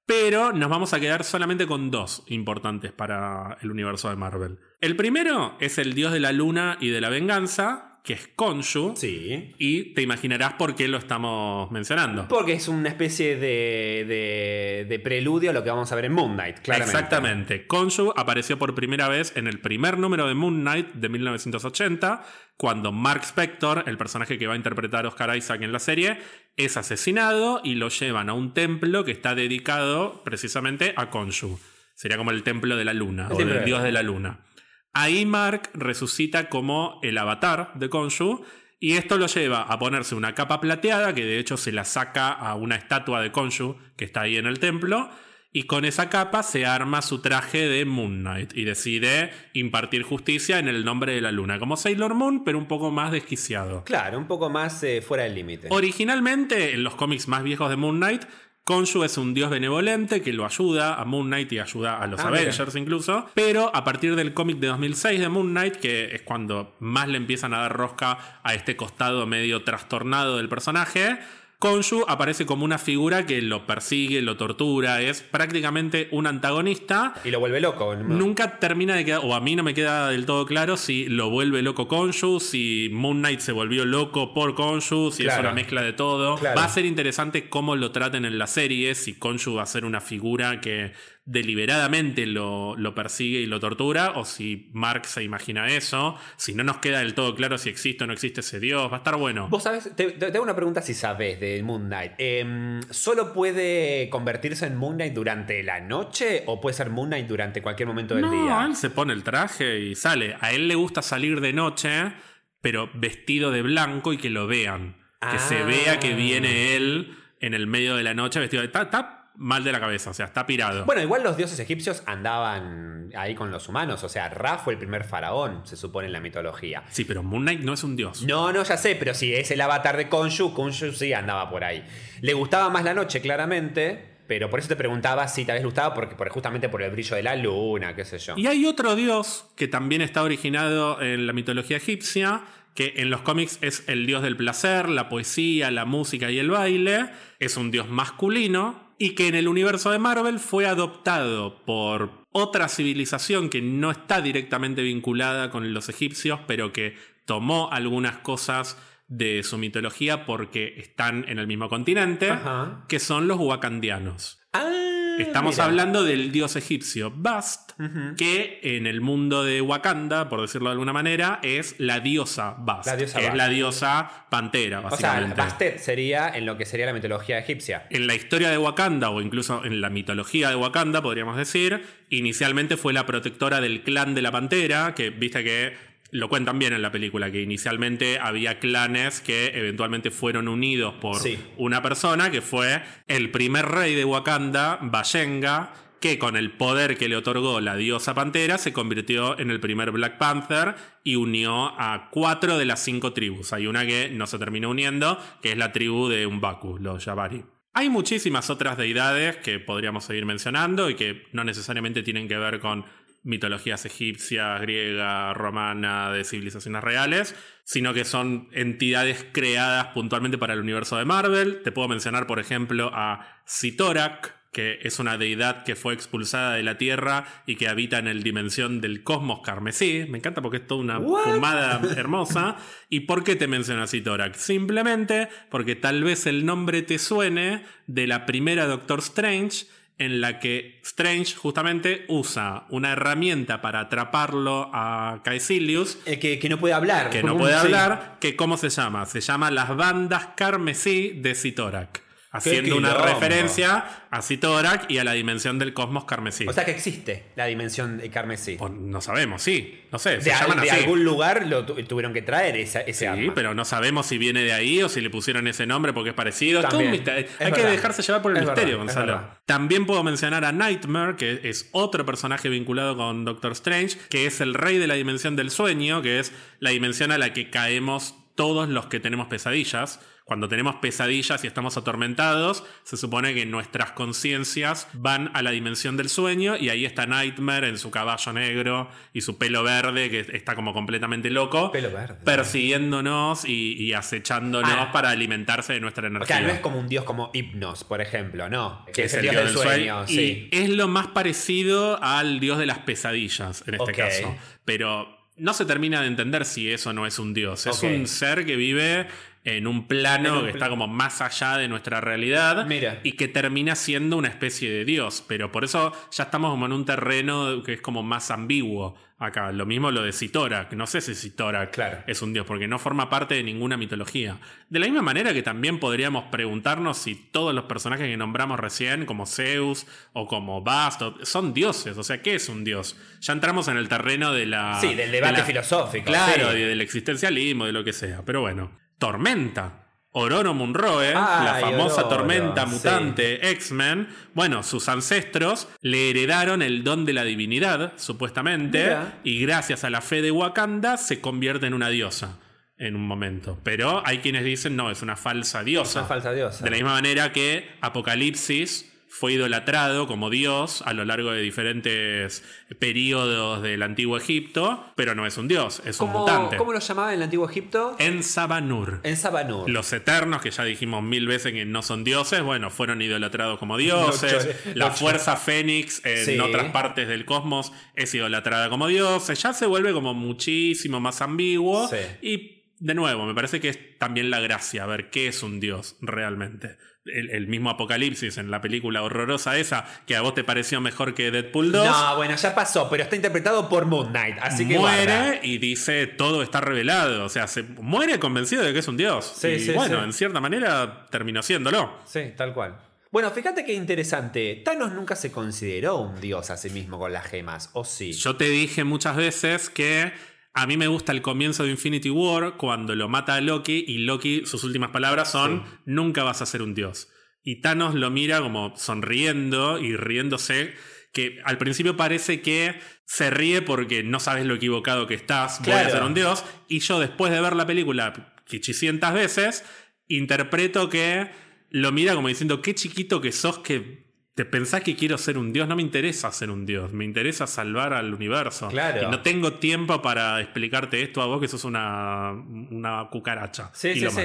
Pero nos vamos a quedar solamente con dos importantes para el universo de Marvel. El primero es el dios de la luna y de la venganza, que es Khonshu. Sí. Y te imaginarás por qué lo estamos mencionando. Porque es una especie de, de, de preludio a lo que vamos a ver en Moon Knight, claramente. Exactamente. Khonshu apareció por primera vez en el primer número de Moon Knight de 1980, cuando Mark Spector, el personaje que va a interpretar Oscar Isaac en la serie, es asesinado y lo llevan a un templo que está dedicado precisamente a Khonshu. Sería como el templo de la luna, o templo del de dios de la luna. Ahí Mark resucita como el avatar de Khonshu y esto lo lleva a ponerse una capa plateada que de hecho se la saca a una estatua de Khonshu que está ahí en el templo y con esa capa se arma su traje de Moon Knight y decide impartir justicia en el nombre de la luna, como Sailor Moon pero un poco más desquiciado. Claro, un poco más eh, fuera del límite. Originalmente, en los cómics más viejos de Moon Knight, Khonshu es un dios benevolente que lo ayuda a Moon Knight y ayuda a los Ah, mira. Avengers incluso. Pero a partir del cómic de 2006 de Moon Knight, que es cuando más le empiezan a dar rosca a este costado medio trastornado del personaje, Khonshu aparece como una figura que lo persigue, lo tortura, es prácticamente un antagonista. Y lo vuelve loco. ¿no? Nunca termina de quedar, o a mí no me queda del todo claro si lo vuelve loco Khonshu, si Moon Knight se volvió loco por Khonshu, si es una mezcla de todo. Claro. Va a ser interesante cómo lo traten en la serie, si Khonshu va a ser una figura que deliberadamente lo, lo persigue y lo tortura, o si Mark se imagina eso, si no nos queda del todo claro si existe o no existe ese dios, va a estar bueno. Vos sabés, te, te- hago una pregunta si sabés de Moon Knight. Em, ¿Solo puede convertirse en Moon Knight durante la noche o puede ser Moon Knight durante cualquier momento del No, día? él se pone el traje y sale. A él le gusta salir de noche, pero vestido de blanco y que lo vean. Que Ah. se vea que viene él en el medio de la noche vestido de... Está mal de la cabeza, o sea, está pirado. Bueno, igual los dioses egipcios andaban ahí con los humanos. O sea, Ra fue el primer faraón, se supone en la mitología. Sí, pero Moon Knight no es un dios. No, no, ya sé, pero si es el avatar de Khonshu, Khonshu sí andaba por ahí. Le gustaba más la noche, claramente, pero por eso te preguntaba si tal vez le gustaba, porque, por- justamente por el brillo de la luna, qué sé yo. Y hay otro dios que también está originado en la mitología egipcia, que en los cómics es el dios del placer, la poesía, la música y el baile. Es un dios masculino y que en el universo de Marvel fue adoptado por otra civilización que no está directamente vinculada con los egipcios, pero que tomó algunas cosas de su mitología porque están en el mismo continente, Ajá. que son los wakandianos. Ah, Estamos mira. hablando del dios egipcio Bast, que en el mundo de Wakanda, por decirlo de alguna manera, es la diosa Bast, La diosa que es Bast. la diosa pantera, O sea, básicamente. Bastet sería en lo que sería la mitología egipcia. en la historia de Wakanda, o incluso en la mitología de Wakanda, podríamos decir, inicialmente fue la protectora del clan de la pantera, que viste que lo cuentan bien en la película, que inicialmente había clanes que eventualmente fueron unidos por Sí. una persona, que fue el primer rey de Wakanda, Bayenga, que con el poder que le otorgó la diosa pantera se convirtió en el primer Black Panther y unió a cuatro de las cinco tribus. Hay una que no se terminó uniendo, que es la tribu de Umbaku, los Jabari. Hay muchísimas otras deidades que podríamos seguir mencionando y que no necesariamente tienen que ver con mitologías egipcias, griega, romana, de civilizaciones reales, sino que son entidades creadas puntualmente para el universo de Marvel. Te puedo mencionar, por ejemplo, a Sitorak, que es una deidad que fue expulsada de la Tierra y que habita en el dimensión del cosmos carmesí. Me encanta porque es toda una fumada hermosa. ¿Y por qué te menciono a Sitorak? Simplemente porque tal vez el nombre te suene de la primera Doctor Strange en la que Strange justamente usa una herramienta para atraparlo a Caecilius Eh, que, que no puede hablar. que no puede sí. hablar, que ¿cómo se llama? Se llama las bandas carmesí de Sitorak. Haciendo una referencia a Sitorak y a la dimensión del cosmos carmesí. O sea que existe la dimensión de carmesí. Pues no sabemos, sí, no sé, se de, al- llaman de así. algún lugar lo tu- tuvieron que traer esa, ese Sí, arma. pero no sabemos si viene de ahí o si le pusieron ese nombre porque es parecido. También. Es Hay que dejarse llevar por el Es misterio, verdad, Gonzalo. También puedo mencionar a Nightmare, que es otro personaje vinculado con Doctor Strange, que es el rey de la dimensión del sueño, que es la dimensión a la que caemos todos los que tenemos pesadillas. Cuando tenemos pesadillas y estamos atormentados, se supone que nuestras conciencias van a la dimensión del sueño y ahí está Nightmare en su caballo negro y su pelo verde, que está como completamente loco Pelo verde. persiguiéndonos y, y acechándonos Ah. para alimentarse de nuestra O energía. sea, no es como un dios como Hipnos, por ejemplo, no. que es el dios del sueño. sí. Y es lo más parecido al dios de las pesadillas, en este caso. Pero no se termina de entender si eso no es un dios. Es un ser que vive en un plano En un que está como más allá de nuestra realidad Mira. y que termina siendo una especie de dios. Pero por eso ya estamos como en un terreno que es como más ambiguo acá. Lo mismo lo de Sitorak. No sé si Sitorak Claro. es un dios porque no forma parte de ninguna mitología. De la misma manera que también podríamos preguntarnos si todos los personajes que nombramos recién, como Zeus o como Bast, son dioses. O sea, ¿qué es un dios? Ya entramos en el terreno de la. Sí, del debate de la- filosófico, Claro, sí. del existencialismo, de lo que sea. Pero bueno, Tormenta. Ororo Munroe, la famosa Ororo, tormenta sí. mutante X-Men, bueno, sus ancestros le heredaron el don de la divinidad, supuestamente, Mira. y gracias a la fe de Wakanda se convierte en una diosa en un momento. Pero hay quienes dicen, no, es una falsa diosa. Una falsa diosa. De la misma manera que Apocalipsis fue idolatrado como dios a lo largo de diferentes periodos del antiguo Egipto, pero no es un dios, es un ¿Cómo, mutante. ¿Cómo lo llamaba en el antiguo Egipto? En Sabanur. En Sabanur. Los eternos, que ya dijimos mil veces que no son dioses, bueno, fueron idolatrados como dioses. Chore- la fuerza fénix en Sí. otras partes del cosmos es idolatrada como dioses. Ya se vuelve como muchísimo más ambiguo. Sí. Y de nuevo, me parece que es también la gracia, ver qué es un dios realmente. El, el mismo Apocalipsis en la película horrorosa esa, que a vos te pareció mejor que Deadpool 2. No, bueno, ya pasó, pero está interpretado por Moon Knight, así que muere guarda. y dice todo está revelado. O sea, se muere convencido de que es un dios. Sí, y sí, bueno, sí. en cierta manera terminó siéndolo. Sí, tal cual. Bueno, fíjate qué interesante. Thanos nunca se consideró un dios a sí mismo con las gemas, ¿o sí? Yo te dije muchas veces que a mí me gusta el comienzo de Infinity War cuando lo mata a Loki y Loki, sus últimas palabras son, nunca vas a ser un dios. Y Thanos lo mira como sonriendo y riéndose, que al principio parece que se ríe porque no sabes lo equivocado que estás, voy a ser un dios. Y yo después de ver la película 800 veces, interpreto que lo mira como diciendo, qué chiquito que sos que te pensás que quiero ser un dios. No me interesa ser un dios, me interesa salvar al universo. Claro. Y no tengo tiempo para explicarte esto a vos que sos una, una cucaracha. Sí, y sí, lo sí.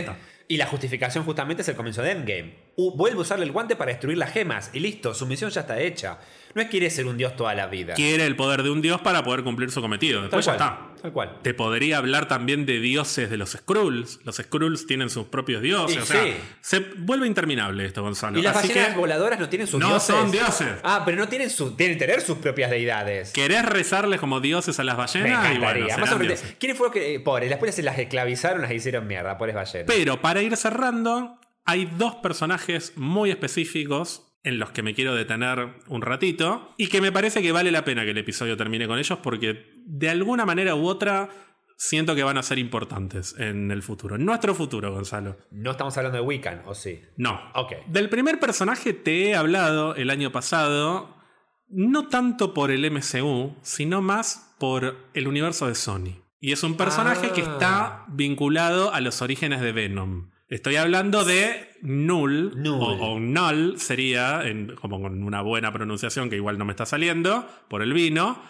Y la justificación justamente es el comienzo de Endgame. Vuelve a usarle el guante para destruir las gemas y listo, su misión ya está hecha. No es quiere ser un dios toda la vida. Quiere el poder de un dios para poder cumplir su cometido. Tal Después ya cual, está. Tal cual. Te podría hablar también de dioses de los Skrulls. Los Skrulls tienen sus propios dioses. Y o sea, sí. se vuelve interminable esto, Gonzalo. ¿Y las Así ballenas que, voladoras no tienen sus No dioses? son dioses. Ah, pero no tienen su, tienen que tener sus propias deidades. ¿querés rezarles como dioses a las Me ballenas? Y encantaría. bueno, Más. ¿Quiénes fueron que, eh, pobres, después se las esclavizaron, las hicieron mierda, pobres ballenas? Pero para ir cerrando, hay dos personajes muy específicos en los que me quiero detener un ratito y que me parece que vale la pena que el episodio termine con ellos porque de alguna manera u otra siento que van a ser importantes en el futuro. En nuestro futuro, Gonzalo. No estamos hablando de Wiccan, ¿o sí? No. Ok. Del primer personaje te he hablado el año pasado, no tanto por el MCU, sino más por el universo de Sony. Y es un personaje Ah. que está vinculado a los orígenes de Venom. Estoy hablando de Null, Null. o, o Null sería, en- como con una buena pronunciación que igual no me está saliendo, por el vino,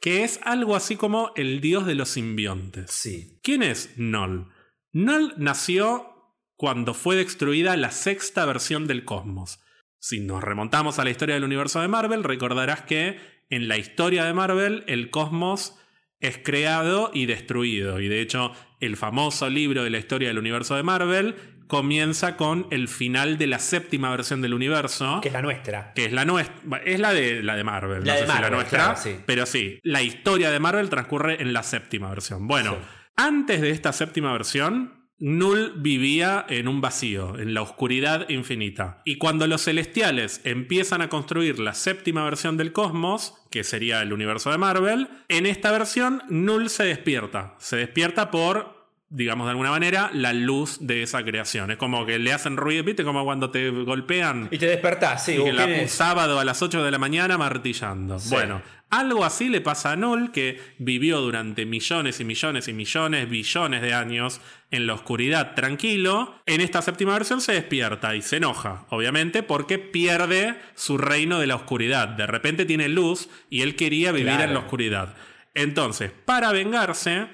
que es algo así como el dios de los simbiontes. Sí. ¿Quién es Null? Null nació cuando fue destruida la sexta versión del cosmos. Si nos remontamos a la historia del universo de Marvel, recordarás que en la historia de Marvel el cosmos es creado y destruido. Y de hecho, el famoso libro de la historia del universo de Marvel comienza con el final de la séptima versión del universo Que es la nuestra. que es la nuestra, es la de la de Marvel, La no de sé si la Marvel, nuestra, claro, sí. pero sí, la historia de Marvel transcurre en la séptima versión. Bueno, Sí. antes de esta séptima versión, Null vivía en un vacío, en la oscuridad infinita. Y cuando los celestiales empiezan a construir la séptima versión del cosmos, que sería el universo de Marvel, en esta versión Null se despierta. Se despierta por digamos de alguna manera, la luz de esa creación. Es como que le hacen ruido, ¿viste? Como cuando te golpean. Y te despertás, sí. Y que la- un sábado a las 8 de la mañana martillando. Bueno, algo así le pasa a Null, que vivió durante millones y millones y millones, billones de años en la oscuridad tranquilo. En esta séptima versión se despierta y se enoja, obviamente, porque pierde su reino de la oscuridad. De repente tiene luz y él quería vivir Claro. en la oscuridad. Entonces, para vengarse,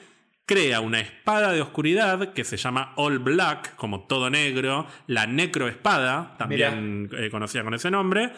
crea una espada de oscuridad que se llama All Black, como todo negro, la necroespada, también eh, conocida con ese nombre.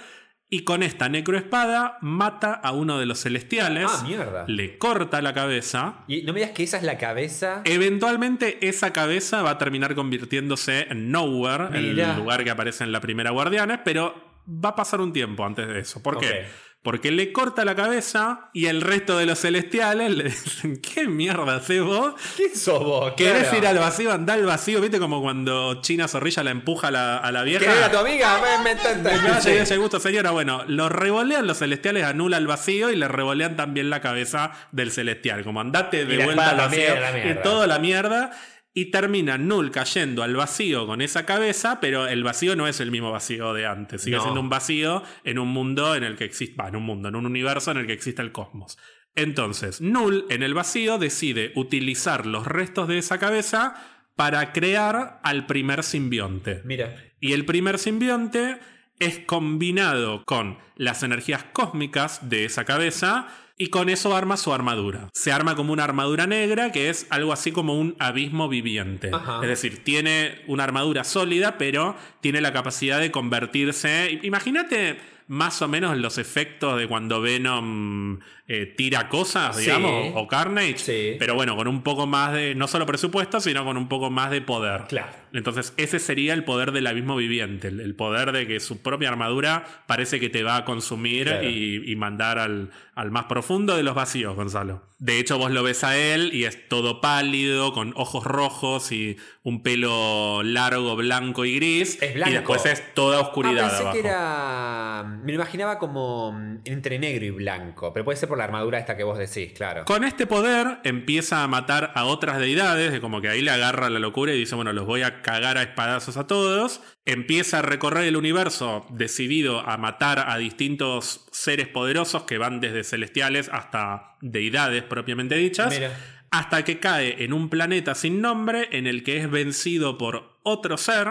Y con esta necroespada mata a uno de los celestiales, Ah, mierda. le corta la cabeza. Y no me digas que esa es la cabeza. Eventualmente esa cabeza va a terminar convirtiéndose en Nowhere, Mirá. el lugar que aparece en la primera Guardianes, pero va a pasar un tiempo antes de eso. ¿Por qué? Porque le corta la cabeza y el resto de los celestiales le dicen, ¿qué mierda haces vos? ¿Qué sos vos? ¿Querés Claro. ir al vacío? Andá al vacío, ¿viste? Como cuando China Zorrilla la empuja a la, a la vieja. ¿Querés ver a tu amiga? Me, me, me- Ah, sí. ese gusto, señora. Bueno, lo revolean los celestiales, anula el vacío y le revolean también la cabeza del celestial. Como andate de vuelta al vacío. mierda. y todo la mierda. Y termina Null cayendo al vacío con esa cabeza, pero el vacío no es el mismo vacío de antes. Sigue No. siendo un vacío en un mundo en el que existe. va, en un mundo, en un universo en el que existe el cosmos. Entonces, Null en el vacío decide utilizar los restos de esa cabeza para crear al primer simbionte. Mira. Y el primer simbionte es combinado con las energías cósmicas de esa cabeza y con eso arma su armadura. Se arma como una armadura negra que es algo así como un abismo viviente. Ajá. Es decir, tiene una armadura sólida, pero tiene la capacidad de convertirse. Imagínate más o menos los efectos de cuando Venom eh, tira cosas, Sí. digamos, o Carnage. Sí. Pero bueno, con un poco más de, no solo presupuesto, sino con un poco más de poder. Claro. Entonces, ese sería el poder del abismo viviente, el, el poder de que su propia armadura parece que te va a consumir Claro. y, y mandar al, al más profundo de los vacíos, Gonzalo. De hecho, vos lo ves a él y es todo pálido, con ojos rojos y un pelo largo, blanco y gris. Es blanco. Y después es toda oscuridad Ah, pensé abajo. que era. Me lo imaginaba como entre negro y blanco. Pero puede ser por la armadura esta que vos decís, claro. Con este poder empieza a matar a otras deidades, de como que ahí le agarra la locura y dice, bueno, los voy a cagar a espadazos a todos. Empieza a recorrer el universo decidido a matar a distintos seres poderosos que van desde celestiales hasta deidades propiamente dichas. Mira. Hasta que cae en un planeta sin nombre en el que es vencido por otro ser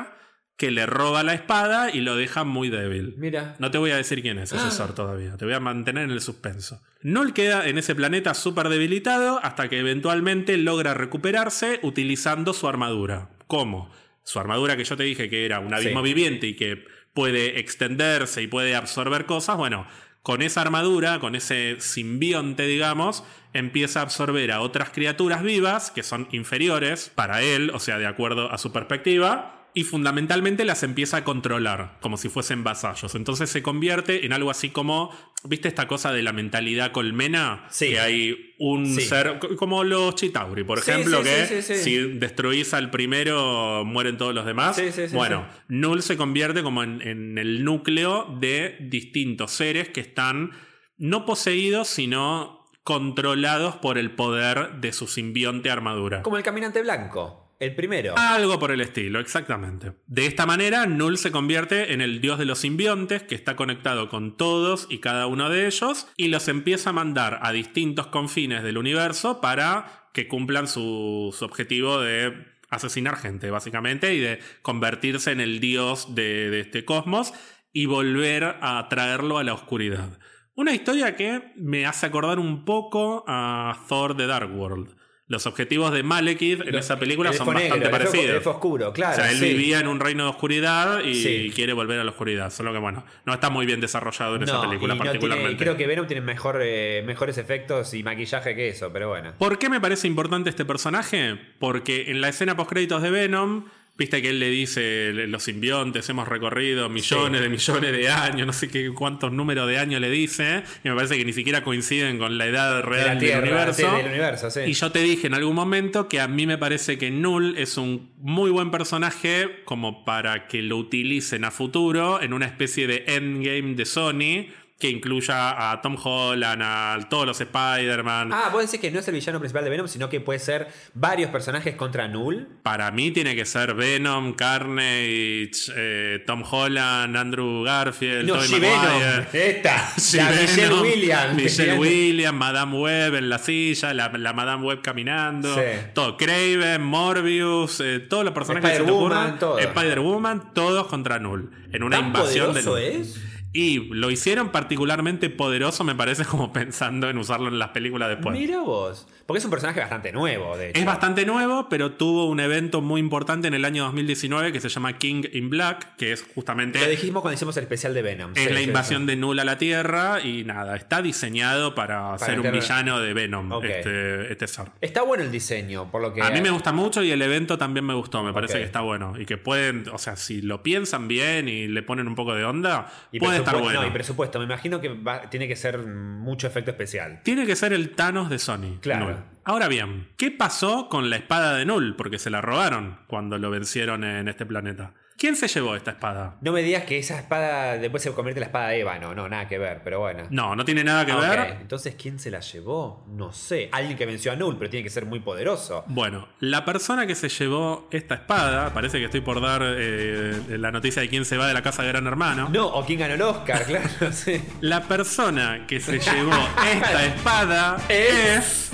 que le roba la espada y lo deja muy débil. Mira. No te voy a decir quién es ese ser todavía. Te voy a mantener en el suspenso. Null queda en ese planeta súper debilitado hasta que eventualmente logra recuperarse utilizando su armadura. ¿Cómo? Su armadura que yo te dije que era un abismo Sí. viviente y que puede extenderse y puede absorber cosas. Bueno, con esa armadura, con ese simbionte, digamos, empieza a absorber a otras criaturas vivas que son inferiores para él, o sea, de acuerdo a su perspectiva y fundamentalmente las empieza a controlar, como si fuesen vasallos. Entonces se convierte en algo así como, ¿viste esta cosa de la mentalidad colmena? Sí. Que hay un Sí. ser, como los Chitauri, por Sí, ejemplo, sí, que si destruís al primero mueren todos los demás. Sí, sí, sí, bueno, Null se convierte como en, en el núcleo de distintos seres que están no poseídos, sino controlados por el poder de su simbionte armadura. Como el caminante blanco. El primero. Algo por el estilo, exactamente. De esta manera, Null se convierte en el dios de los simbiontes, que está conectado con todos y cada uno de ellos, y los empieza a mandar a distintos confines del universo para que cumplan su, objetivo de asesinar gente, básicamente, y de convertirse en el dios de, de este cosmos y volver a traerlo a la oscuridad. Una historia que me hace acordar un poco a Thor The Dark World. Los objetivos de Malekith en esa película el son negro, bastante parecidos. El elfo oscuro, claro. O sea, él sí. vivía en un reino de oscuridad y Sí. quiere volver a la oscuridad. Solo que, bueno, no está muy bien desarrollado en esa película y no tiene- particularmente. creo que Venom tiene mejor, eh, mejores efectos y maquillaje que eso, pero bueno. ¿Por qué me parece importante este personaje? Porque en la escena post créditos de Venom Viste que él le dice, los simbiontes hemos recorrido millones de millones de años, no sé qué cuántos números de años le dice, y me parece que ni siquiera coinciden con la edad De real la del universo. sí, del universo, sí. Y yo te dije en algún momento que a mí me parece que Null es un muy buen personaje como para que lo utilicen a futuro en una especie de endgame de Sony que incluya a Tom Holland, a todos los Spider-Man. Ah, vos decís que no es el villano principal de Venom, sino que puede ser varios personajes contra Null. Para mí tiene que ser Venom, Carnage, eh, Tom Holland, Andrew Garfield, No, Tobey. Maguire. Esta. La Michelle Williams. Michelle Williams, Madame Web en la silla, la, la Madame Web caminando. Sí. Todo. Craven, Morbius, eh, todos los personajes que se te Spider-Woman, ocurran. todo. Spider-Woman, todos contra Null. En una ¿Tan invasión de Null. es? Y lo hicieron particularmente poderoso, me parece, como pensando en usarlo en las películas después. Mira vos. Porque es un personaje bastante nuevo, de hecho. Es bastante nuevo, pero tuvo un evento muy importante en el año 2019 que se llama King in Black, que es justamente Lo dijimos cuando hicimos el especial de Venom. es Sí, la invasión sí. de Null a la Tierra y nada, está diseñado para, ser un villano de Venom, este, este ser. Está bueno el diseño, por lo que. A mí me gusta mucho y el evento también me gustó, me parece que está bueno. Y que pueden, o sea, si lo piensan bien y le ponen un poco de onda, Y puede estar bueno. No, y presupuesto. Me imagino que va- tiene que ser mucho efecto especial. Tiene que ser el Thanos de Sony. Claro. Null. Ahora bien, ¿qué pasó con la espada de Null? Porque se la robaron cuando lo vencieron en este planeta. ¿Quién se llevó esta espada? No me digas que esa espada después se convierte en la espada de Eva. No, no, nada que ver, pero bueno. No, no tiene nada que Ah, ver. Entonces, ¿quién se la llevó? No sé. Alguien que venció a Null, pero tiene que ser muy poderoso. Bueno, la persona que se llevó esta espada, parece que estoy por dar eh, la noticia de quién se va de la casa de Gran Hermano. No, o quién ganó el Oscar, claro, sí. La persona que se llevó esta espada es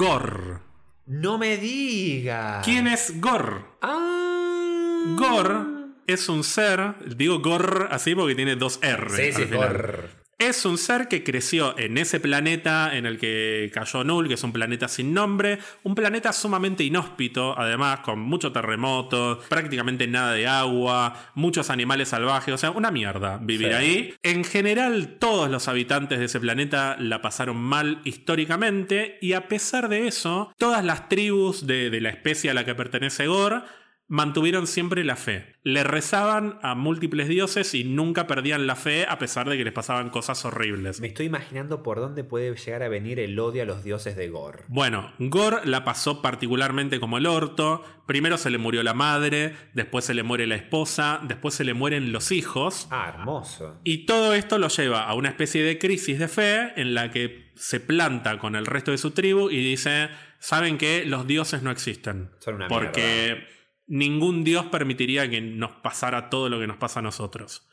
Gor. No me digas. ¿Quién es Gor? Ah. Gor es un ser, digo Gor así porque tiene dos R. Sí, sí. Gor. Es un ser que creció en ese planeta en el que cayó Null, que es un planeta sin nombre, un planeta sumamente inhóspito, además, con mucho terremoto, prácticamente nada de agua, muchos animales salvajes, o sea, una mierda vivir Sí. ahí. En general, todos los habitantes de ese planeta la pasaron mal históricamente, y a pesar de eso, todas las tribus de, de la especie a la que pertenece Gor mantuvieron siempre la fe. Le rezaban a múltiples dioses y nunca perdían la fe a pesar de que les pasaban cosas horribles. Me estoy imaginando por dónde puede llegar a venir el odio a los dioses de Gor. Bueno, Gor la pasó particularmente como el orto. Primero se le murió la madre, después se le muere la esposa, después se le mueren los hijos. Ah, hermoso. Y todo esto lo lleva a una especie de crisis de fe en la que se planta con el resto de su tribu y dice, ¿saben qué? Los dioses no existen. Son una porque ningún dios permitiría que nos pasara todo lo que nos pasa a nosotros.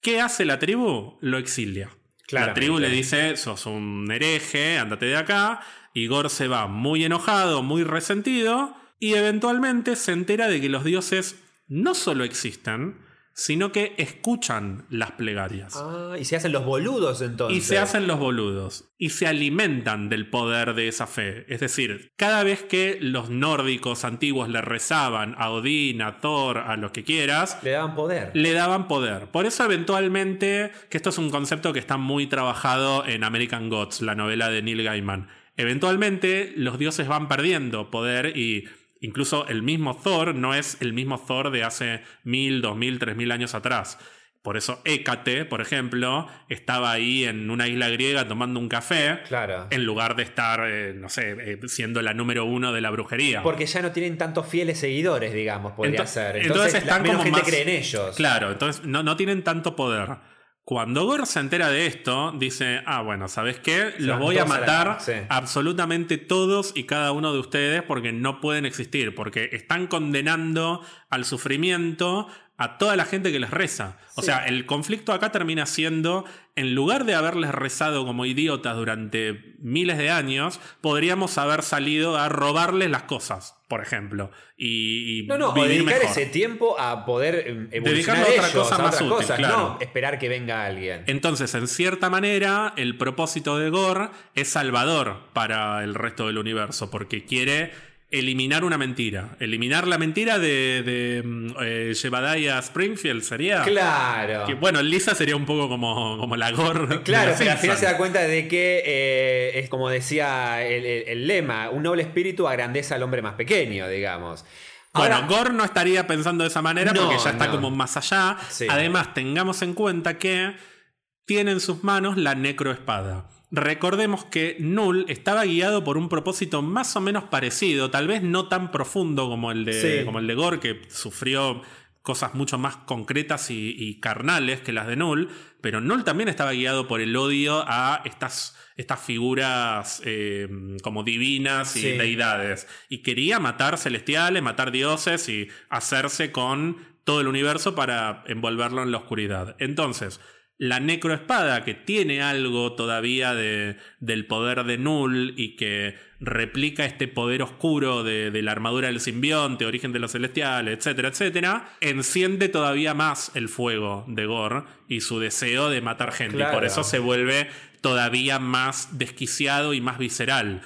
¿Qué hace la tribu? Lo exilia. La tribu le dice, sos un hereje, andate de acá. Y Gor se va muy enojado, muy resentido. Y eventualmente se entera de que los dioses no solo existen, sino que escuchan las plegarias. Ah, y se hacen los boludos entonces. Y se hacen los boludos. Y se alimentan del poder de esa fe. Es decir, cada vez que los nórdicos antiguos le rezaban a Odín, a Thor, a los que quieras, Le daban poder. le daban poder. Por eso eventualmente, que esto es un concepto que está muy trabajado en American Gods, la novela de Neil Gaiman, eventualmente los dioses van perdiendo poder y incluso el mismo Thor no es el mismo Thor de hace mil, dos mil, tres mil años atrás. Por eso Hécate, por ejemplo, estaba ahí en una isla griega tomando un café. Claro. En lugar de estar, eh, no sé, eh, siendo la número uno de la brujería. Porque ya no tienen tantos fieles seguidores, digamos, podría Ento- ser. entonces Entonces, la- están menos como gente más- cree en ellos. Claro, entonces no, no tienen tanto poder. Cuando Gor se entera de esto, dice, ah, bueno, ¿sabes qué? Los voy a matar sí. absolutamente todos y cada uno de ustedes porque no pueden existir, porque están condenando al sufrimiento a toda la gente que les reza. O Sí. sea, el conflicto acá termina siendo, en lugar de haberles rezado como idiotas durante miles de años, podríamos haber salido a robarles las cosas, por ejemplo, y, y No, no, o vivir dedicar mejor. ese tiempo a poder em, evolucionar Dedicarlo a otra ellos, cosa a más útil, cosas, claro. no esperar que venga alguien. Entonces, en cierta manera, el propósito de Gore es salvador para el resto del universo, porque quiere eliminar una mentira. Eliminar la mentira de, de mm, eh, Springfield sería. Claro. Que, bueno, Lisa sería un poco como, como la Gore. Claro, pero al final se da cuenta de que eh, es como decía el, el- el lema, un noble espíritu agrandeza al hombre más pequeño, digamos. Bueno, Gore no estaría pensando de esa manera No, porque ya está no. como más allá. Sí. Además, tengamos en cuenta que tiene en sus manos la necroespada. Recordemos que Null estaba guiado por un propósito más o menos parecido, tal vez no tan profundo como el de, Sí. como el de Gore, que sufrió cosas mucho más concretas y, y carnales que las de Null, pero Null también estaba guiado por el odio a estas, estas figuras eh, como divinas y Sí. deidades. Y quería matar celestiales, matar dioses y hacerse con todo el universo para envolverlo en la oscuridad. Entonces, la necroespada, que tiene algo todavía de, del poder de Null y que replica este poder oscuro de, de la armadura del simbionte, origen de los celestiales, etcétera, etcétera, enciende todavía más el fuego de Gore y su deseo de matar gente. Y por eso se vuelve todavía más desquiciado y más visceral.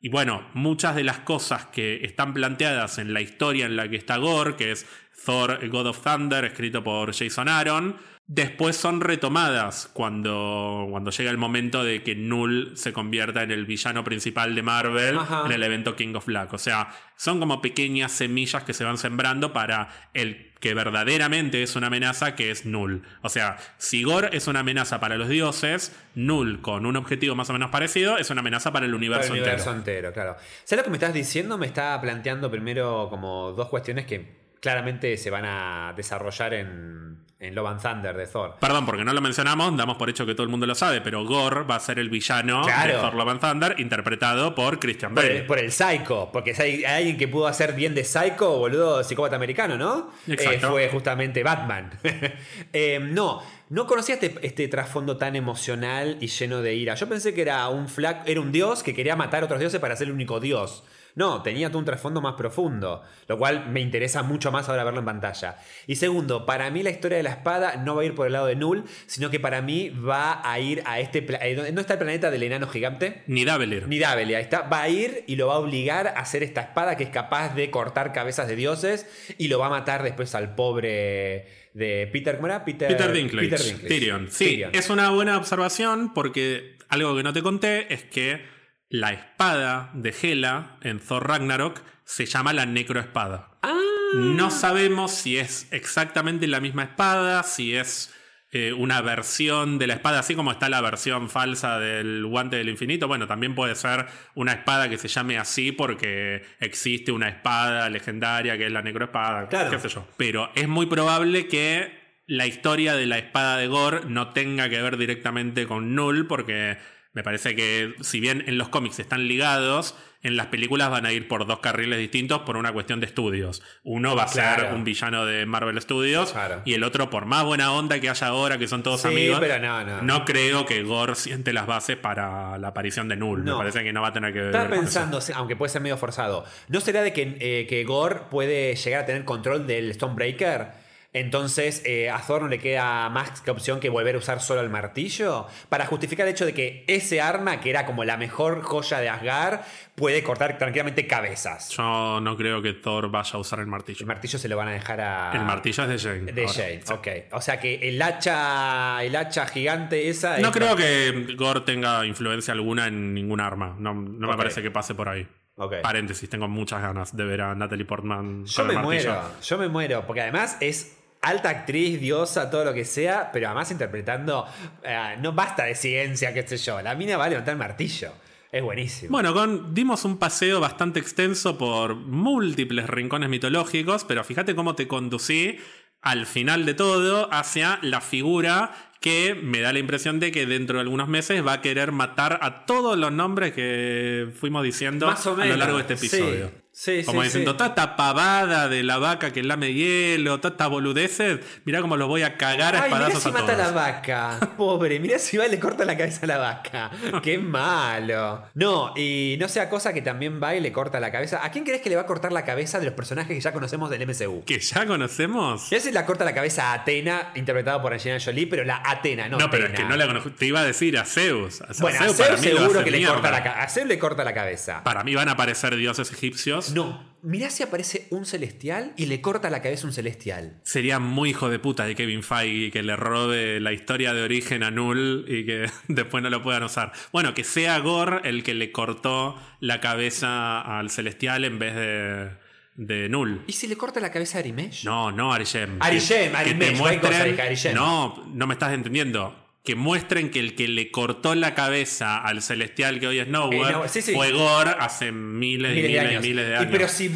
Y bueno, muchas de las cosas que están planteadas en la historia en la que está Gore, que es Thor God of Thunder, escrito por Jason Aaron, después son retomadas cuando, cuando llega el momento de que Null se convierta en el villano principal de Marvel Ajá. en el evento King of Black. O sea, son como pequeñas semillas que se van sembrando para el que verdaderamente es una amenaza, que es Null. O sea, si Gore es una amenaza para los dioses, Null, con un objetivo más o menos parecido, es una amenaza para el Para universo, el universo entero. entero, claro. ¿Sabes lo que me estás diciendo? Me está planteando primero como dos cuestiones que claramente se van a desarrollar en, en Love and Thunder de Thor. Perdón, porque no lo mencionamos, damos por hecho que todo el mundo lo sabe, pero Gore va a ser el villano Claro. de Thor Love and Thunder, interpretado por Christian Por Bale. el, por el Psycho, porque si hay, hay alguien que pudo hacer bien de Psycho, boludo, psicópata americano, ¿no? Exacto. Eh, fue justamente Batman. Eh, no, no conocía este, este trasfondo tan emocional y lleno de ira. Yo pensé que era un flac, era un dios que quería matar a otros dioses para ser el único dios. No, tenía todo un trasfondo más profundo, lo cual me interesa mucho más ahora verlo en pantalla. Y segundo, para mí la historia de la espada no va a ir por el lado de Null, sino que para mí va a ir a este... pla- eh, ¿No está el planeta del enano gigante? Ni Davelir. Ni Davelia, está, va a ir y lo va a obligar a hacer esta espada que es capaz de cortar cabezas de dioses y lo va a matar después al pobre de Peter, ¿cómo era? Peter, Peter Dinklage. Peter Dinklage. Tyrion. Sí, Tyrion. es una buena observación porque algo que no te conté es que la espada de Hela en Thor Ragnarok se llama la necroespada. Ah. No sabemos si es exactamente la misma espada, si es eh, una versión de la espada, así como está la versión falsa del guante del infinito. Bueno, también puede ser una espada que se llame así porque existe una espada legendaria que es la necroespada, Claro. qué sé yo. Pero es muy probable que la historia de la espada de Gore no tenga que ver directamente con Null, porque me parece que si bien en los cómics están ligados, en las películas van a ir por dos carriles distintos por una cuestión de estudios. Uno va a ser un villano de Marvel Studios Claro. y el otro, por más buena onda que haya ahora, que son todos Sí, amigos, pero no, no. creo que Gore siente las bases para la aparición de Null. No. Me parece que no va a tener que ver Estaba eso. pensando, aunque puede ser medio forzado, ¿no será de que, eh, que Gore puede llegar a tener control del Stonebreaker? Entonces eh, a Thor no le queda más que opción que volver a usar solo el martillo para justificar el hecho de que ese arma, que era como la mejor joya de Asgard, puede cortar tranquilamente cabezas. Yo no creo que Thor vaya a usar el El martillo. martillo se lo van a dejar a... El martillo es de Jane. De ahora. Jane, ok. O sea que el hacha, el hacha gigante esa... No es- creo que Gore tenga influencia alguna en ningún arma. No, no me parece que pase por ahí. Ok. Paréntesis, tengo muchas ganas de ver a Natalie Portman Yo con me el martillo. muero, yo me muero, porque además es alta actriz, diosa, todo lo que sea, pero además interpretando, eh, no basta de ciencia, qué sé yo, la mina va a levantar el martillo. Es buenísimo. Bueno, con, dimos un paseo bastante extenso por múltiples rincones mitológicos, pero fíjate cómo te conducí al final de todo hacia la figura que me da la impresión de que dentro de algunos meses va a querer matar a todos los nombres que fuimos diciendo Más o a lo largo de este episodio. Sí, Como sí, diciendo, sí. toda esta pavada de la vaca que lame hielo, toda esta boludeces, mirá cómo los voy a cagar a Ay, mirá espadazos si a mata a la vaca. Pobre, mirá si va y le corta la cabeza a la vaca. Qué malo. No, y no sea cosa que también va y le corta la cabeza. ¿A quién crees que le va a cortar la cabeza de los personajes que ya conocemos del MCU? Que ya conocemos. Y a veces la corta la cabeza a Atena, interpretada por Angelina Jolie, pero la Atena, no No, pero es que no la conozco. Te iba a decir a Zeus. A Bueno, a Zeus Zeus mí lo seguro que le corta la. A Zeus le corta la cabeza. Para mí van a aparecer dioses egipcios. No, mirá si aparece un celestial y le corta la cabeza a un celestial. Sería muy hijo de puta de Kevin Feige que le robe la historia de origen a Null y que después no lo puedan usar. Bueno, que sea Gore el que le cortó la cabeza al celestial en vez de de Null. ¿Y si le corta la cabeza a Arimesh? No, no Arishem. Arishem, que Arimesh, te muestren-. No, no me estás entendiendo. Que muestren que el que le cortó la cabeza al celestial que hoy es Nowhere Eh, no, sí, sí. fue Gore hace miles, y Miles de años. y miles de Y años. pero si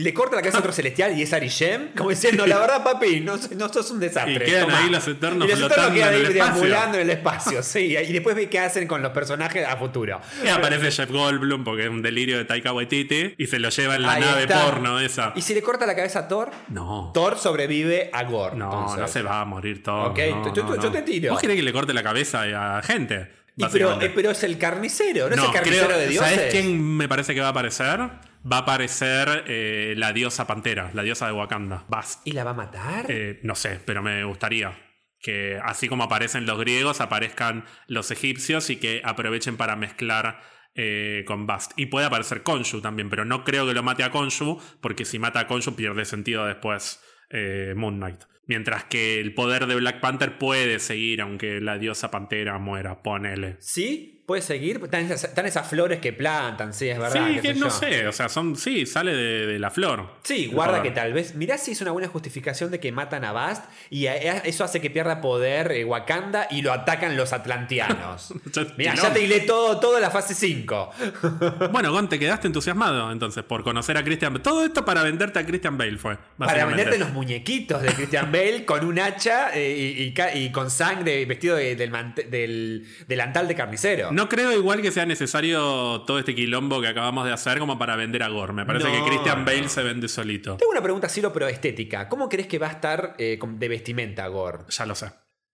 le corta la cabeza a otro celestial y es Arishem, como diciendo, la verdad, papi, no, no sos un desastre. Y quedan ahí los Eternos Y los flotando quedan en ahí el deambulando en el espacio, sí. Y después ve qué hacen con los personajes a futuro. Y aparece Jeff Goldblum porque es un delirio de Taika Waititi y se lo lleva en la Ahí nave está. porno esa. ¿Y si le corta la cabeza a Thor? No. Thor sobrevive a Gore. No, entonces. no se va a morir todo. Ok, no, yo- no, te tiro. ¿Vos querés que le corte la cabeza a gente? Y pero, eh, pero es el carnicero, no, es el carnicero creo- de dioses. ¿Sabes quién me parece que va a aparecer? Va a aparecer eh, la diosa pantera, la diosa de Wakanda. Bast. ¿Y la va a matar? Eh, no sé, pero me gustaría que así como aparecen los griegos, aparezcan los egipcios y que aprovechen para mezclar eh, con Bast. Y puede aparecer Khonshu también, pero no creo que lo mate a Khonshu, porque si mata a Khonshu pierde sentido después eh, Moon Knight. Mientras que el poder de Black Panther puede seguir aunque la diosa pantera muera, ponele. ¿Sí? ¿Puede seguir? Están esas, están esas flores que plantan, sí, es verdad. Sí, que no yo. sé, o sea, son, sí, sale de, de la flor. Sí, guarda que tal vez. Mirá si es una buena justificación de que matan a Bast y a- a- eso hace que pierda poder eh, Wakanda y lo atacan los atlantianos. Mirá, ya te hilé todo, toda la fase 5. Bueno, Gon, te quedaste entusiasmado entonces por conocer a Christian Bale. Todo esto para venderte a Christian Bale fue. Para venderte los muñequitos de Christian Bale con un hacha eh, y, y ca- y con sangre vestido de- del, del delantal de carnicero. No creo igual que sea necesario todo este quilombo que acabamos de hacer como para vender a Gore. Me parece No, que Christian Bale no. se vende solito. Tengo una pregunta, Ciro, pero estética. ¿Cómo crees que va a estar eh, de vestimenta Gore? Ya lo sé.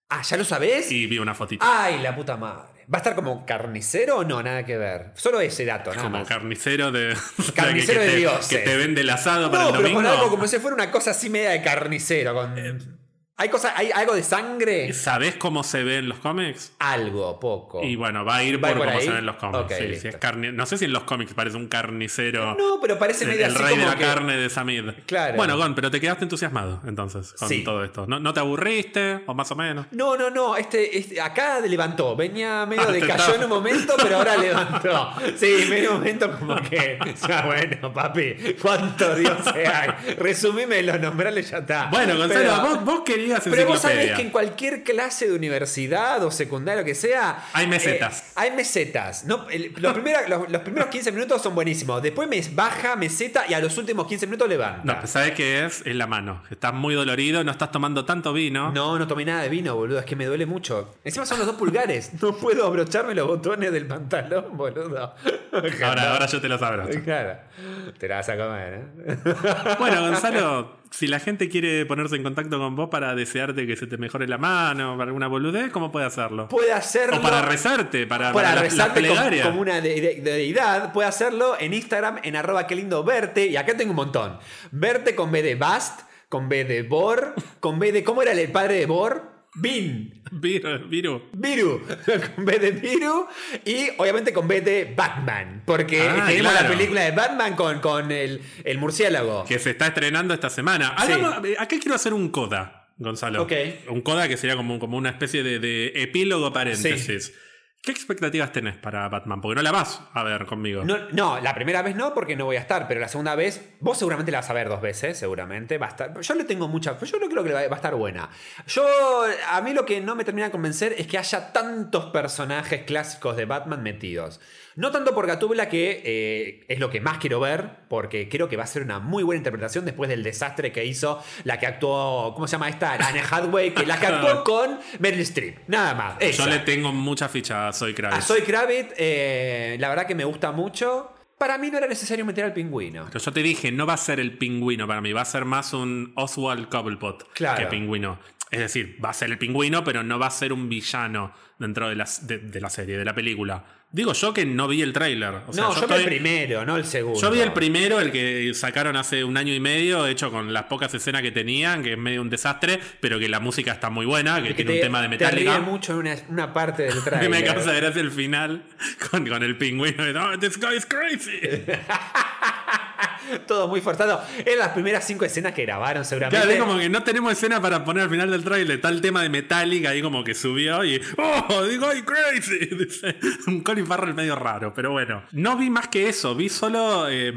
Ah, ¿ya lo sabés? Y vi una fotito. Ay, la puta madre. ¿Va a estar como carnicero o no? Nada que ver. Solo ese dato, nada como más. carnicero de. Carnicero que, de te, dioses. Que te vende el asado para No, el pero domingo. con algo como si fuera una cosa así media de carnicero. Con... ¿Hay, cosa, ¿Hay algo de sangre? ¿Sabés cómo se ve en los cómics? Algo, poco. Y bueno, va a ir ¿Va por, por cómo ahí? se ven en los cómics. Sí, es carne- No sé si en los cómics parece un carnicero. No, pero parece el, medio el así rey de la que- carne de Samid. Claro. Bueno, Gon, pero te quedaste entusiasmado entonces con Sí. todo esto. ¿No, no te aburriste? ¿O más o menos? No, no, no. Este, este- acá levantó. Venía medio Ah, de cayó en un momento, pero ahora levantó. Sí, medio momento como que. Ya, bueno, papi, ¿cuántos dioses hay? Resumime los nombrales, ya está. Bueno, Gonzalo, Pero- vos, vos querías Pero vos sabés que en cualquier clase de universidad o secundaria, lo que sea. Hay mesetas. eh, hay mesetas. No, el- los, primeros, los, los primeros 15 minutos son buenísimos. Después me baja, meseta y a los últimos 15 minutos levanta. No, pues, ¿sabes qué es? Es la mano. Estás muy dolorido, no estás tomando tanto vino. No, no tomé nada de vino, boludo. Es que me duele mucho. Encima son los dos pulgares. No puedo abrocharme los botones del pantalón, boludo. Ahora, ahora yo te lo sabré. Claro. Te la vas a comer, ¿eh? Bueno, Gonzalo, si la gente quiere ponerse en contacto con vos para desearte que se te mejore la mano, para alguna boludez, ¿cómo puede hacerlo? Puede hacerlo. O para rezarte, para, para la- la rezarte como, una de- de- de- deidad, puede hacerlo en Instagram, en arroba qué lindo verte. Y acá tengo un montón. Verte con B de Bast, con B de Bor, con B de. ¿Cómo era el padre de Bor? Bin. Viru, Viru. Viru, con B de Viru y obviamente con B de Batman, porque Ah, tenemos claro. la película de Batman con, con el, el murciélago. que se está estrenando esta semana. Sí. Hagamos- eh, acá quiero hacer un coda, Gonzalo. Ok. Un coda que sería como, como una especie de, de epílogo paréntesis. ¿Qué expectativas tenés para Batman? Porque no la vas a ver conmigo. No, la primera vez no, porque no voy a estar, pero la segunda vez, vos seguramente la vas a ver dos veces, seguramente. Va a estar, yo le tengo mucha. Yo no creo que va a estar buena. Yo, a mí lo que no me termina de convencer es que haya tantos personajes clásicos de Batman metidos. No tanto por Gatúbela, que eh, es lo que más quiero ver, porque creo que va a ser una muy buena interpretación después del desastre que hizo la que actuó, ¿cómo se llama esta? Anne Hathaway, que la que actuó con Meryl Streep. Nada más. Yo le tengo mucha ficha a Soy Kravitz. A Soy Kravitz, eh, la verdad que me gusta mucho. Para mí no era necesario meter al pingüino. Pero yo te dije, no va a ser el pingüino para mí, va a ser más un Oswald Cobblepot Claro. que pingüino. Es decir, va a ser el pingüino, pero no va a ser un villano dentro de la, de, de la serie, de la película. Digo yo que no vi el tráiler. O sea, no, yo, vi estoy- el primero, no el segundo. Yo vi el primero, el que sacaron hace un año y medio, hecho con las pocas escenas que tenían, que es medio un desastre, pero que la música está muy buena, que que tiene un tema de Te Metallica. mucho en una, una parte del Que trailer. me causa gracia el final con, con el pingüino. de, "Oh, this guy is crazy. todo muy forzado. En las primeras cinco escenas que grabaron, seguramente. Claro, es como que no tenemos escena para poner al final del trailer. El tema de Metallica ahí como que subió y. ¡Oh! Digo, ¡ay, crazy! Un Colin Farrell medio raro, pero bueno. No vi más que eso. Vi solo eh,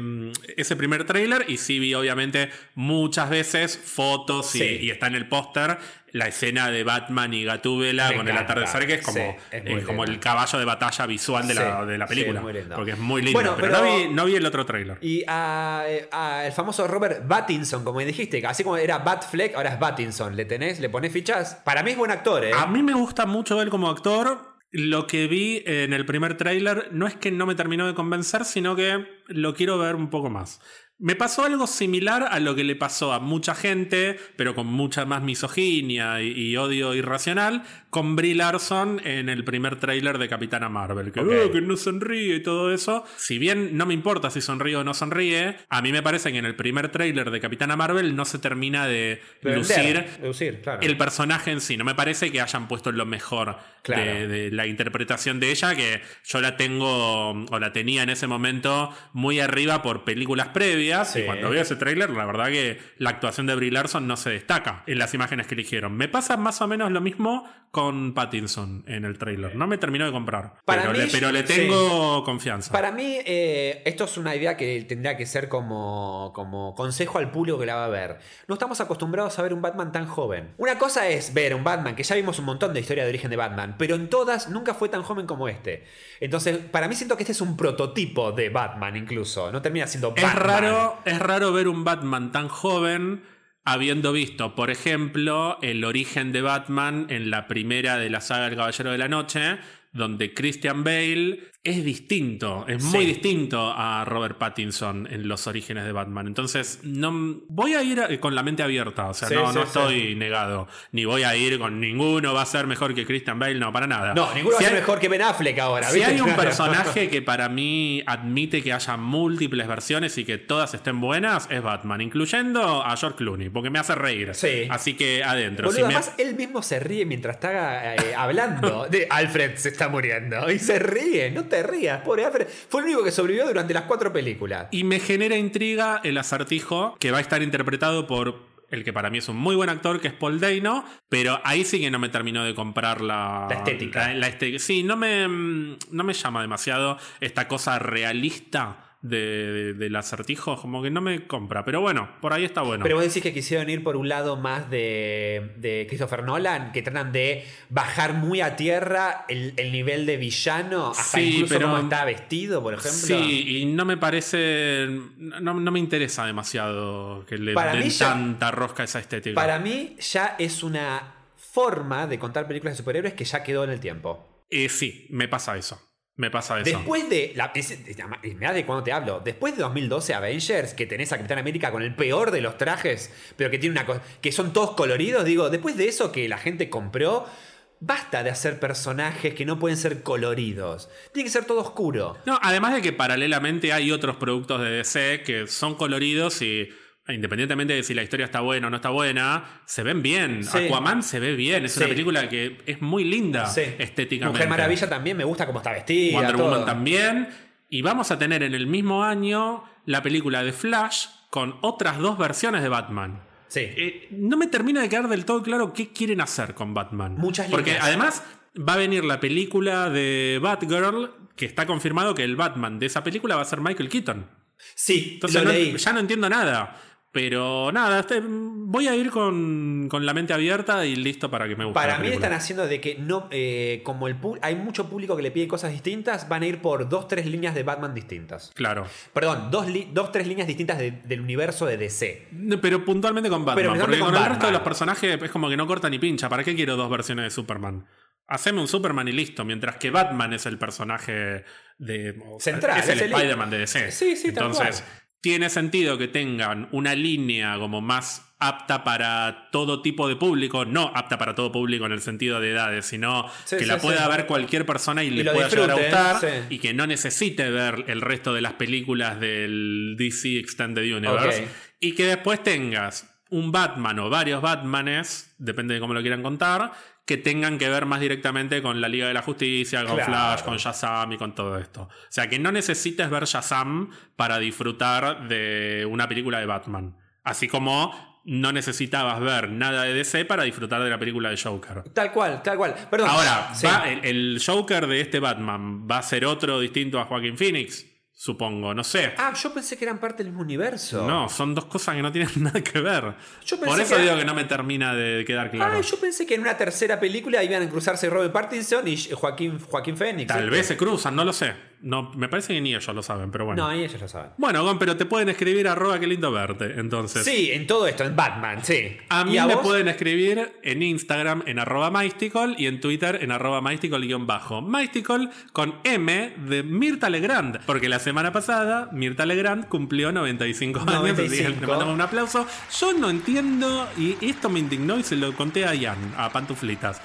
ese primer trailer y sí vi, obviamente, muchas veces fotos y, Sí. y está en el póster la escena de Batman y Gatúbela Me con el atardecer, que es como, Sí, es muy eh, como el caballo de batalla visual de, la, de la sí, película. es. Porque es muy lindo. Bueno, pero, pero- no, vi, no vi el otro trailer. Y a, a el famoso Robert Pattinson, como dijiste, así como era Batfleck, ahora es Pattinson. ¿Le tenés? ¿Le ponés fichas? Para mí es buen actor, ¿eh? A mí me gusta mucho él como actor. Lo que vi en el primer tráiler no es que no me terminó de convencer, sino que lo quiero ver un poco más. Me pasó algo similar a lo que le pasó a mucha gente, pero con mucha más misoginia y, odio irracional, con Brie Larson en el primer tráiler de Capitana Marvel. Que. "Oh, que no sonríe y todo eso. Si bien no me importa si sonríe o no sonríe, a mí me parece que en el primer tráiler de Capitana Marvel no se termina de lucir lucir, claro. el personaje en sí. No me parece que hayan puesto lo mejor Claro. de, de la interpretación de ella, que yo la tengo o la tenía en ese momento muy arriba por películas previas. Sí. Y cuando veo ese tráiler, la verdad que la actuación de Brie Larson no se destaca en las imágenes que eligieron. Me pasa más o menos lo mismo con Pattinson en el tráiler. No me terminó de comprar. Para pero, mí, le, pero le sí. tengo confianza. Para mí, eh, esto es una idea que tendría que ser como, como consejo al público que la va a ver. No estamos acostumbrados a ver un Batman tan joven. Una cosa es ver un Batman, que ya vimos un montón de historia de origen de Batman, pero en todas nunca fue tan joven como este. Entonces, para mí siento que este es un prototipo de Batman incluso. No termina siendo Es Batman. raro, es raro ver un Batman tan joven habiendo visto, por ejemplo, el origen de Batman en la primera de la saga El Caballero de la Noche, donde Christian Bale es distinto, es muy Sí. distinto a Robert Pattinson en los orígenes de Batman. Entonces, no voy a ir con la mente abierta, o sea, Sí, no, sí, no sí. estoy negado, ni voy a ir con ninguno va a ser mejor que Christian Bale, no, para nada. No, ninguno Si va a ser mejor que Ben Affleck ahora. si ¿viste? hay un personaje que para mí admite que haya múltiples versiones y que todas estén buenas, es Batman, incluyendo a George Clooney, porque me hace reír. Sí. Así que adentro. Boludo, si me- además él mismo se ríe mientras está eh, hablando. De Alfred se está muriendo. Y se ríe, no te rías, pobre Alfred. Fue el único que sobrevivió durante las cuatro películas. Y me genera intriga el acertijo que va a estar interpretado por el que para mí es un muy buen actor, que es Paul Dano, pero ahí sí que no me terminó de comprar la, La estética. la- la este- sí, no me, mm, no me llama demasiado esta cosa realista de- de- del acertijo, como que no me compra. Pero bueno, por ahí está bueno. Pero vos decís que quisieron ir por un lado más de, de Christopher Nolan, que tratan de bajar muy a tierra el, el nivel de villano, hasta Sí, incluso pero- cómo está vestido, por ejemplo. Sí, y no me parece. No, no me interesa demasiado que le Para den ya- tanta rosca a esa estética. Para mí ya es una forma de contar películas de superhéroes que ya quedó en el tiempo. Eh, sí, me pasa eso. Me pasa eso. Después de. La, es- mirá de cuando te hablo. Después de 2012 Avengers, que tenés a Capitán América con el peor de los trajes, pero que tiene una cosa. que son todos coloridos, digo, después de eso que la gente compró. Basta de hacer personajes que no pueden ser coloridos. Tiene que ser todo oscuro. No, además de que paralelamente hay otros productos de DC que son coloridos y. Independientemente de si la historia está buena o no está buena, se ven bien. Sí. Aquaman se ve bien. Es Sí. una película que es muy linda Sí. estéticamente. Mujer Maravilla también me gusta cómo está vestida. Wonder todo. Woman también. Y vamos a tener en el mismo año la película de Flash con otras dos versiones de Batman. Sí. Eh, no me termina de quedar del todo claro qué quieren hacer con Batman. Muchas Porque líneas. además va a venir la película de Batgirl, que está confirmado que el Batman de esa película va a ser Michael Keaton. Sí, Entonces lo no- leí. ya no entiendo nada. Pero nada, este- voy a ir con, con la mente abierta y listo para que me guste. Para mí están haciendo de que no, eh, como el hay mucho público que le pide cosas distintas, van a ir por dos, tres líneas de Batman distintas. Claro. Perdón, dos, dos tres líneas distintas de- del universo de DC. Pero puntualmente con Batman. Pero porque con, el resto de los personajes es como que no corta ni pincha. ¿Para qué quiero dos versiones de Superman? Haceme un Superman y listo. Mientras que Batman es el personaje de. Central, Es el el- Spider-Man de DC. Sí, sí, Entonces. Tiene sentido que tengan una línea como más apta para todo tipo de público, no apta para todo público en el sentido de edades, sino Sí, que sí, la pueda sí. ver cualquier persona y, le lo pueda llegar a gustar y que no necesite ver el resto de las películas del DC Extended Universe. Y que después tengas un Batman o varios Batmanes, depende de cómo lo quieran contar, que tengan que ver más directamente con la Liga de la Justicia, con Claro. Flash, con Shazam y con todo esto. O sea, que no necesites ver Shazam para disfrutar de una película de Batman. Así como no necesitabas ver nada de DC para disfrutar de la película de Joker. Tal cual, tal cual. Perdón. Ahora, Sí. va- el, el Joker de este Batman va a ser otro distinto a Joaquín Phoenix, supongo, no sé. Ah, yo pensé que eran parte del mismo universo. No, son dos cosas que no tienen nada que ver. Yo pensé Por eso que- digo que no me termina de quedar claro. Ah, yo pensé que en una tercera película iban a cruzarse Robert Pattinson y Joaquín, Joaquín Phoenix. Tal ¿eh? vez se cruzan, no lo sé. No, me parece que ni ellos lo saben, pero bueno. No, y ellos lo saben. Bueno, Gon, pero te pueden escribir arroba qué lindo verte, entonces. Sí, en todo esto, en Batman, sí. A ¿Y mí me vos? pueden escribir en Instagram en arroba mystical y en Twitter en arroba mystical-bajo. Mystical con M de Mirta Legrand, porque la semana pasada Mirta Legrand cumplió 95 años, así que 95. le mandamos un aplauso. Yo no entiendo, y esto me indignó y se lo conté a Ian, a Pantuflitas.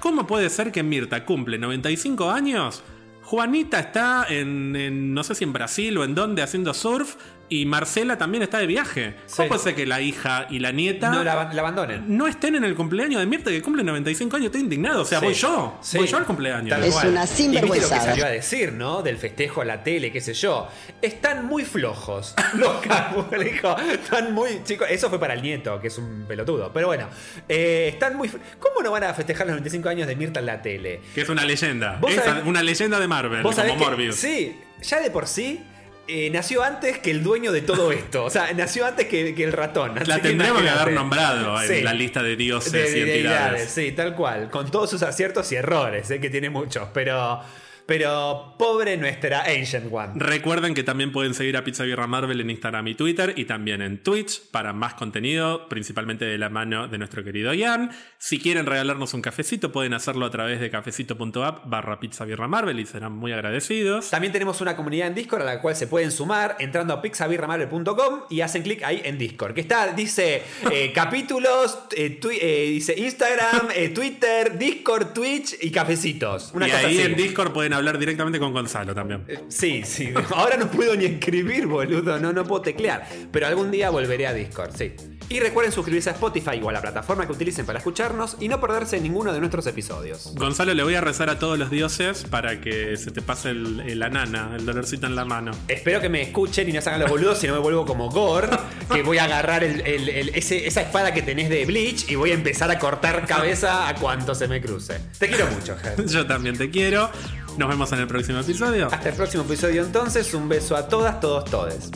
¿Cómo puede ser que Mirta cumple 95 años? Juanita está en, en, no sé si en Brasil o en dónde haciendo surf y Marcela también está de viaje. Sí. ¿Cómo puede ser que la hija y la nieta No la, la abandonen. no estén en el cumpleaños de Mirta que cumple 95 años? Estoy indignado. O sea, Sí. voy yo. Sí. Voy yo al cumpleaños. Tal Es cual. una Y viste lo que salió a decir, ¿no? Del festejo a la tele, qué sé yo. Están muy flojos. Los cabos, le dijo. Están muy. Chicos, eso fue para el nieto, que es un pelotudo. Pero bueno, eh, están muy. ¿Cómo no van a festejar los 95 años de Mirta en la tele? Que es una leyenda. ¿Vos Es sabés- una leyenda de Marvel, Vos como Morbius. Sí, ya de por sí. Eh, nació antes que el dueño de todo esto. O sea, nació antes que, que el ratón. Así La tendremos que imagínate. haber nombrado en la lista de dioses De- y de entidades. deidades, sí, tal cual. Con todos sus aciertos y errores, eh, que tiene muchos. Pero, pero pobre nuestra Ancient One. Recuerden que también pueden seguir a Pizza Birra Marvel en Instagram y Twitter y también en Twitch para más contenido, principalmente de la mano de nuestro querido Ian. Si quieren regalarnos un cafecito, pueden hacerlo a través de cafecito.app barra Pizza Marvel y serán muy agradecidos. También tenemos una comunidad en Discord a la cual se pueden sumar entrando a pixabirramarvel.com y hacen clic ahí en Discord. Que está, dice eh, capítulos, eh, eh, dice Instagram, Twitter, Discord, Twitch y cafecitos. Una y cosa ahí así. en Discord pueden hablar directamente con Gonzalo también. Eh, Sí, sí. Ahora no puedo ni escribir, boludo. No, no puedo teclear. Pero algún día volveré a Discord, sí. Y recuerden suscribirse a Spotify o a la plataforma que utilicen para escucharnos y no perderse ninguno de nuestros episodios. Gonzalo, le voy a rezar a todos los dioses para que se te pase el, el- la nana, el dolorcito en la mano. Espero que me escuchen y no se hagan los boludos si no me vuelvo como Gore, que voy a agarrar el- el- el- ese- esa espada que tenés de Bleach y voy a empezar a cortar cabeza a cuanto se me cruce. Te quiero mucho, Ger. Yo también te quiero. Nos vemos en el próximo episodio. Hasta el próximo episodio entonces, un beso a todas, todos, todes.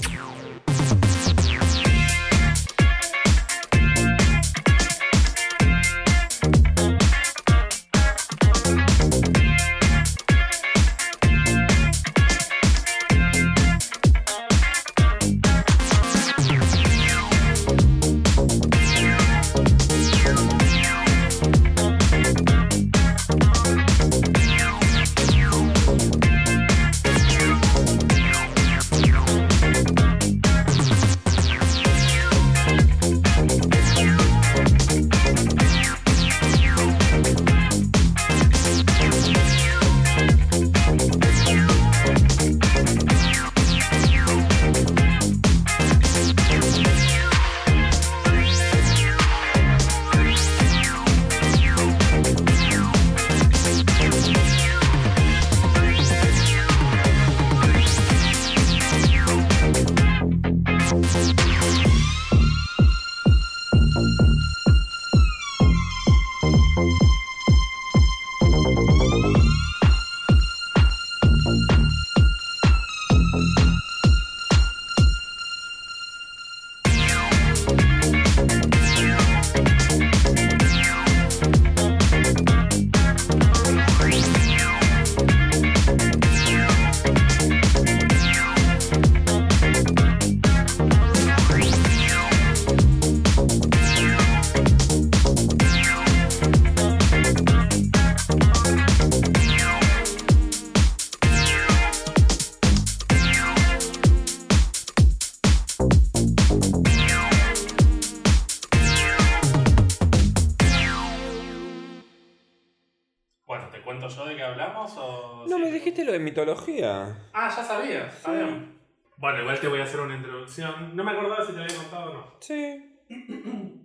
Ah, ya sabía, está bien. Bueno, igual te voy a hacer una introducción. No me acordaba si te había contado o no. Sí.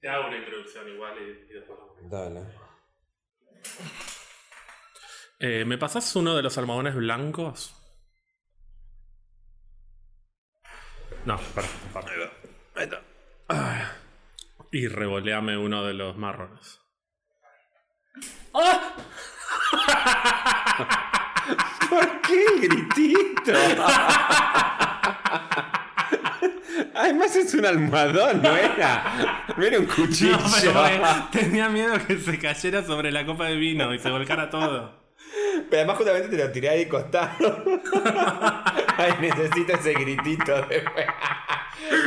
Te hago una introducción igual y, después. Dale. Eh, ¿Me pasás uno de los almohadones blancos? No, para, para. Ahí está. Ay. Y revoleame uno de los marrones. ¡Ah! ¿Por qué el gritito? Además es un almohadón, no era. No era un cuchillo. No, pero porque tenía miedo que se cayera sobre la copa de vino y se volcara todo. Pero además justamente te lo tiré ahí costado. Ay, necesito ese gritito después.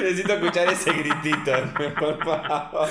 Necesito escuchar ese gritito, por favor.